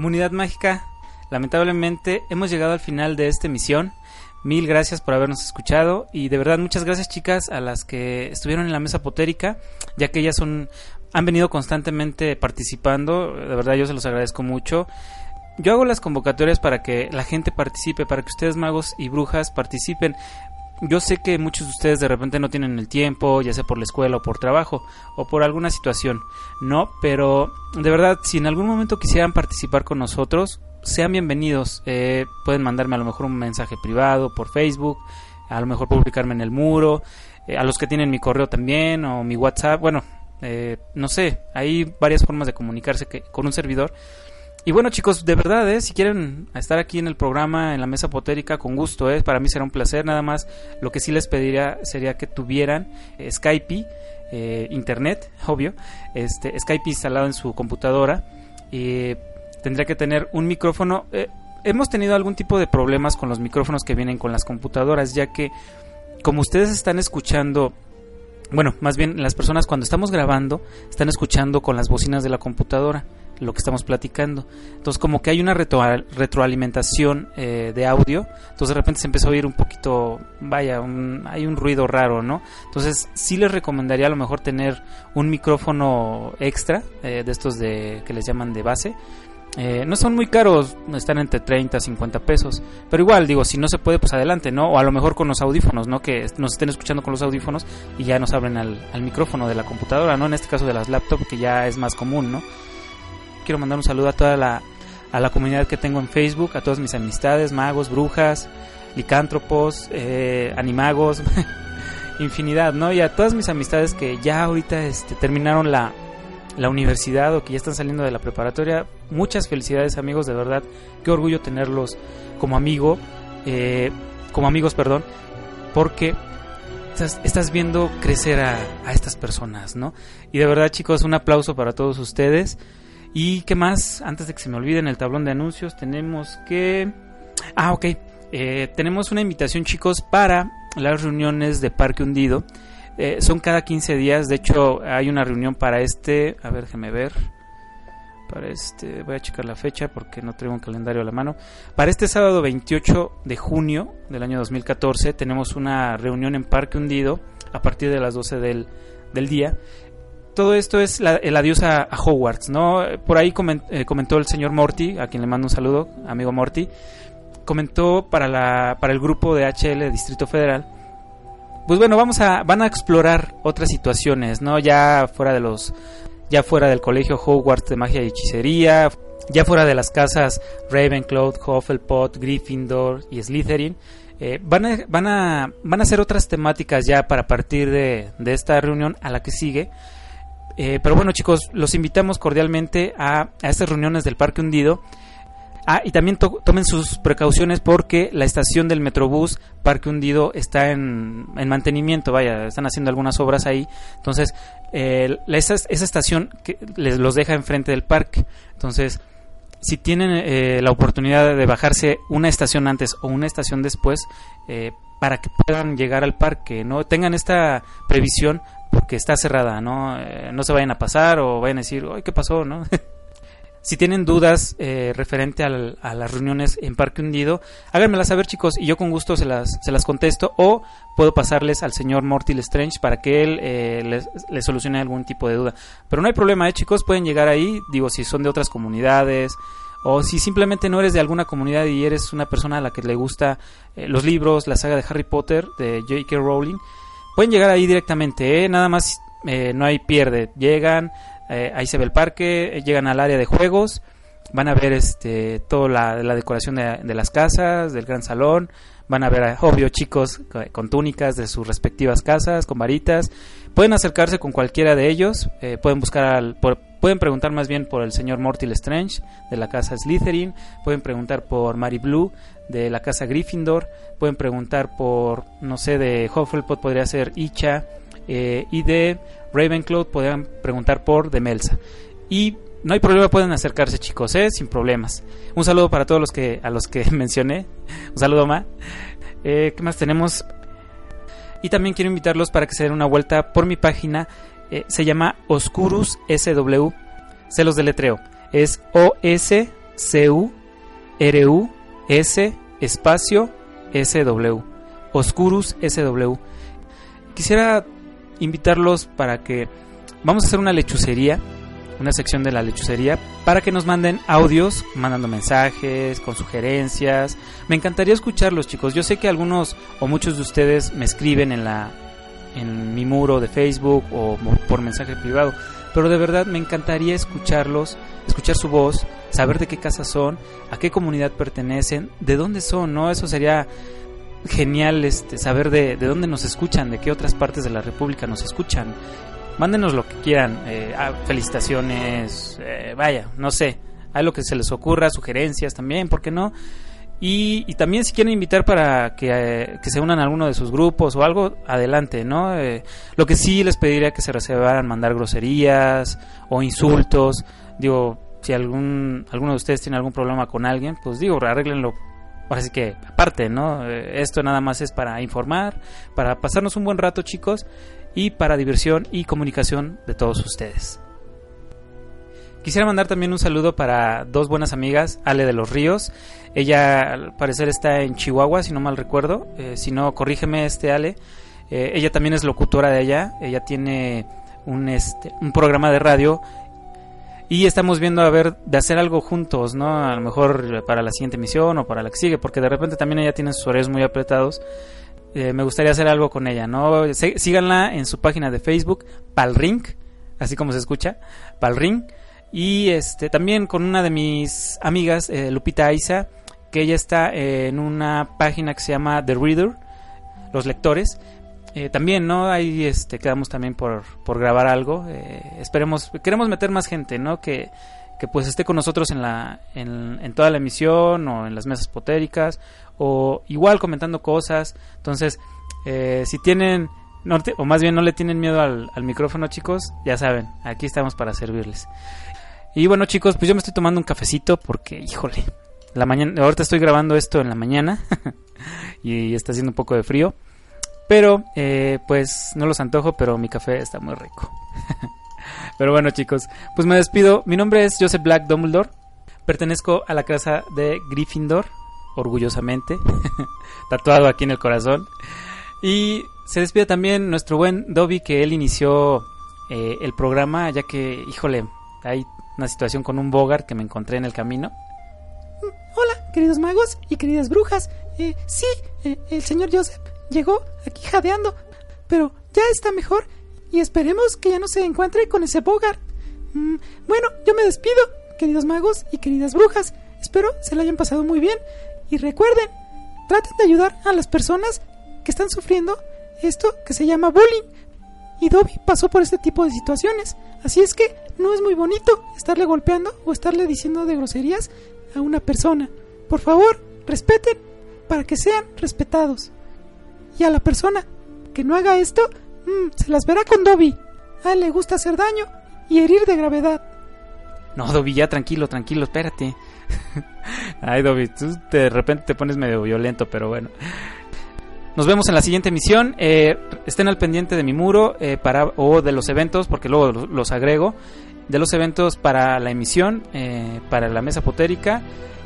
Comunidad mágica, lamentablemente hemos llegado al final de esta emisión. Mil gracias por habernos escuchado y de verdad muchas gracias chicas a las que estuvieron en la mesa potérica, ya que ellas son han venido constantemente participando, de verdad yo se los agradezco mucho. Yo hago las convocatorias para que la gente participe, para que ustedes magos y brujas participen. Yo sé que muchos de ustedes de repente no tienen el tiempo, ya sea por la escuela o por trabajo o por alguna situación, no, pero de verdad si en algún momento quisieran participar con nosotros, sean bienvenidos. Eh, pueden mandarme a lo mejor un mensaje privado por Facebook, a lo mejor publicarme en el muro, eh, a los que tienen mi correo también o mi WhatsApp. Bueno, eh, no sé, hay varias formas de comunicarse que, con un servidor. Y bueno chicos, de verdad, ¿eh? si quieren estar aquí en el programa, en la mesa potérica, con gusto, ¿eh? para mí será un placer. Nada más, lo que sí les pediría sería que tuvieran eh, Skype, eh, internet, obvio, este, Skype instalado en su computadora. y tendría que tener un micrófono. Eh, hemos tenido algún tipo de problemas con los micrófonos que vienen con las computadoras, ya que como ustedes están escuchando bueno, más bien las personas cuando estamos grabando están escuchando con las bocinas de la computadora lo que estamos platicando. Entonces como que hay una retro retroalimentación eh, de audio, entonces de repente se empezó a oír un poquito, vaya, un, hay un ruido raro, ¿no? Entonces sí les recomendaría a lo mejor tener un micrófono extra, eh, de estos de que les llaman de base. Eh, no son muy caros, están entre 30 a 50 pesos. Pero igual, digo, si no se puede, pues adelante, ¿no? O a lo mejor con los audífonos, ¿no? Que nos estén escuchando con los audífonos y ya nos abren al, al micrófono de la computadora, ¿no? En este caso de las laptops, que ya es más común, ¿no? quiero mandar un saludo a toda la, a la comunidad que tengo en Facebook, a todas mis amistades, magos, brujas, licántropos, eh, animagos, infinidad, ¿no? Y a todas mis amistades que ya ahorita este, terminaron la, la universidad o que ya están saliendo de la preparatoria, muchas felicidades amigos, de verdad, qué orgullo tenerlos como amigo, eh, como amigos, perdón, porque estás, estás viendo crecer a, a estas personas, ¿no? Y de verdad chicos, un aplauso para todos ustedes. ¿Y qué más? Antes de que se me olvide en el tablón de anuncios, tenemos que... Ah, ok. Eh, tenemos una invitación, chicos, para las reuniones de Parque Hundido. Eh, son cada 15 días. De hecho, hay una reunión para este. A ver, déjeme ver. Para este. Voy a checar la fecha porque no traigo un calendario a la mano. Para este sábado 28 de junio del año 2014, tenemos una reunión en Parque Hundido a partir de las 12 del, del día todo esto es la, el adiós a, Hogwarts, ¿no? Por ahí coment, eh, comentó el señor Morty, a quien le mando un saludo, amigo Morty, comentó para, la, para el grupo de HL Distrito Federal, pues bueno, vamos a, van a explorar otras situaciones, ¿no? Ya fuera de los, ya fuera del colegio Hogwarts de magia y hechicería, ya fuera de las casas Ravenclaw, Hufflepuff, Gryffindor y Slytherin, eh, van, a, van, a, van a hacer otras temáticas ya para partir de, de esta reunión a la que sigue. Eh, pero bueno chicos, los invitamos cordialmente a, a estas reuniones del Parque Hundido. Ah, y también to tomen sus precauciones porque la estación del Metrobús Parque Hundido está en, en mantenimiento, vaya, están haciendo algunas obras ahí. Entonces, eh, esa, esa, estación que les los deja enfrente del parque. Entonces, si tienen eh, la oportunidad de bajarse una estación antes o una estación después, eh, para que puedan llegar al parque, no tengan esta previsión porque está cerrada, ¿no? Eh, no se vayan a pasar o vayan a decir, ¡ay, qué pasó, no! si tienen dudas eh, referente al, a las reuniones en Parque Hundido, háganmelas saber, chicos, y yo con gusto se las, se las contesto o puedo pasarles al señor Mortil Strange para que él eh, les, les, solucione algún tipo de duda. Pero no hay problema, ¿eh, chicos? Pueden llegar ahí, digo, si son de otras comunidades o si simplemente no eres de alguna comunidad y eres una persona a la que le gusta eh, los libros, la saga de Harry Potter de J.K. Rowling, pueden llegar ahí directamente, ¿eh? nada más eh, no hay pierde. Llegan, eh, ahí se ve el parque, eh, llegan al área de juegos, van a ver este toda la, decoración de, de, las casas, del gran salón, van a ver, obvio, chicos con túnicas de sus respectivas casas, con varitas. Pueden acercarse con cualquiera de ellos, eh, pueden buscar al, por, pueden preguntar más bien por el señor Mortil Strange de la casa Slytherin, pueden preguntar por Mary Blue de la casa Gryffindor, pueden preguntar por, no sé, de Hufflepuff podría ser Icha, eh, y de Ravenclaw podrían preguntar por de Melsa. Y no hay problema, pueden acercarse chicos, ¿eh? sin problemas. Un saludo para todos los que a los que mencioné. Un saludo, Ma. Eh, ¿Qué más tenemos? Y también quiero invitarlos para que se den una vuelta por mi página. Eh, se llama Oscurus SW. Se los deletreo. Es O-S-C-U-R-U-S espacio SW. Oscurus SW. Quisiera invitarlos para que vamos a hacer una lechucería una sección de la lechucería para que nos manden audios, mandando mensajes, con sugerencias. Me encantaría escucharlos, chicos. Yo sé que algunos o muchos de ustedes me escriben en la en mi muro de Facebook o por mensaje privado, pero de verdad me encantaría escucharlos, escuchar su voz, saber de qué casa son, a qué comunidad pertenecen, de dónde son, ¿no? Eso sería genial este, saber de, de dónde nos escuchan, de qué otras partes de la República nos escuchan. Mándenos lo que quieran, eh, ah, felicitaciones, eh, vaya, no sé, hay lo que se les ocurra, sugerencias también, ¿por qué no? Y, y también si quieren invitar para que, eh, que se unan a alguno de sus grupos o algo, adelante, ¿no? Eh, lo que sí les pediría que se reservaran mandar groserías o insultos. Digo, si algún, alguno de ustedes tiene algún problema con alguien, pues digo, arréglenlo. Ahora sí que aparte, ¿no? Eh, esto nada más es para informar, para pasarnos un buen rato, chicos, y para diversión y comunicación de todos ustedes. Quisiera mandar también un saludo para dos buenas amigas, Ale de los Ríos. Ella al parecer está en Chihuahua, si no mal recuerdo. Eh, si no, corrígeme este Ale. Eh, ella también es locutora de allá. Ella tiene un, este, un programa de radio. Y estamos viendo a ver de hacer algo juntos, ¿no? A lo mejor para la siguiente emisión o para la que sigue, porque de repente también ella tiene sus horarios muy apretados. Eh, me gustaría hacer algo con ella, ¿no? Sí- síganla en su página de Facebook, Palring, así como se escucha, Palring. Y este también con una de mis amigas, eh, Lupita Aiza, que ella está en una página que se llama The Reader, los lectores. Eh, también, ¿no? Ahí este, quedamos también por, por grabar algo. Eh, esperemos, queremos meter más gente, ¿no? Que, que pues esté con nosotros en, la, en, en toda la emisión o en las mesas potéricas o igual comentando cosas. Entonces, eh, si tienen, no o más bien no le tienen miedo al, al micrófono, chicos, ya saben, aquí estamos para servirles. Y bueno, chicos, pues yo me estoy tomando un cafecito porque, híjole, la mañana, ahorita estoy grabando esto en la mañana y está haciendo un poco de frío. Pero, eh, pues no los antojo, pero mi café está muy rico. pero bueno, chicos, pues me despido. Mi nombre es Joseph Black Dumbledore. Pertenezco a la casa de Gryffindor, orgullosamente, tatuado aquí en el corazón. Y se despide también nuestro buen Dobby, que él inició eh, el programa, ya que, híjole, hay una situación con un Bogart que me encontré en el camino. Hola, queridos magos y queridas brujas. Eh, sí, el señor Joseph llegó aquí jadeando, pero ya está mejor y esperemos que ya no se encuentre con ese Bogart. Mm, bueno, yo me despido, queridos magos y queridas brujas. Espero se la hayan pasado muy bien y recuerden, traten de ayudar a las personas que están sufriendo esto que se llama bullying. Y Dobby pasó por este tipo de situaciones, así es que no es muy bonito estarle golpeando o estarle diciendo de groserías a una persona. Por favor, respeten para que sean respetados. Y a la persona que no haga esto, mm, se las verá con Dobby. A él le gusta hacer daño y herir de gravedad. No, Dobby, ya tranquilo, tranquilo, espérate. Ay, Dobby, tú de repente te pones medio violento, pero bueno. Nos vemos en la siguiente emisión. Eh, estén al pendiente de mi muro eh, para, o de los eventos, porque luego los agrego. De los eventos para la emisión, eh, para la mesa potérica.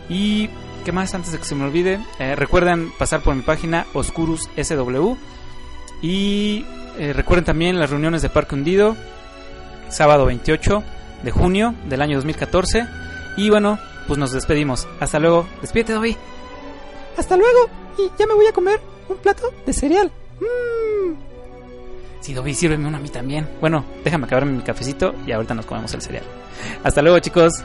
Y, ¿qué más antes de que se me olvide? Eh, recuerden pasar por mi página Oscurus SW. Y eh, recuerden también las reuniones de Parque Hundido, sábado 28 de junio del año 2014. Y bueno, pues nos despedimos. Hasta luego. Despídete, Dobby. Hasta luego y ya me voy a comer un plato de cereal. Mmm. Sí, Dobby, sírveme uno a mí también. Bueno, déjame acabarme mi cafecito y ahorita nos comemos el cereal. Hasta luego, chicos.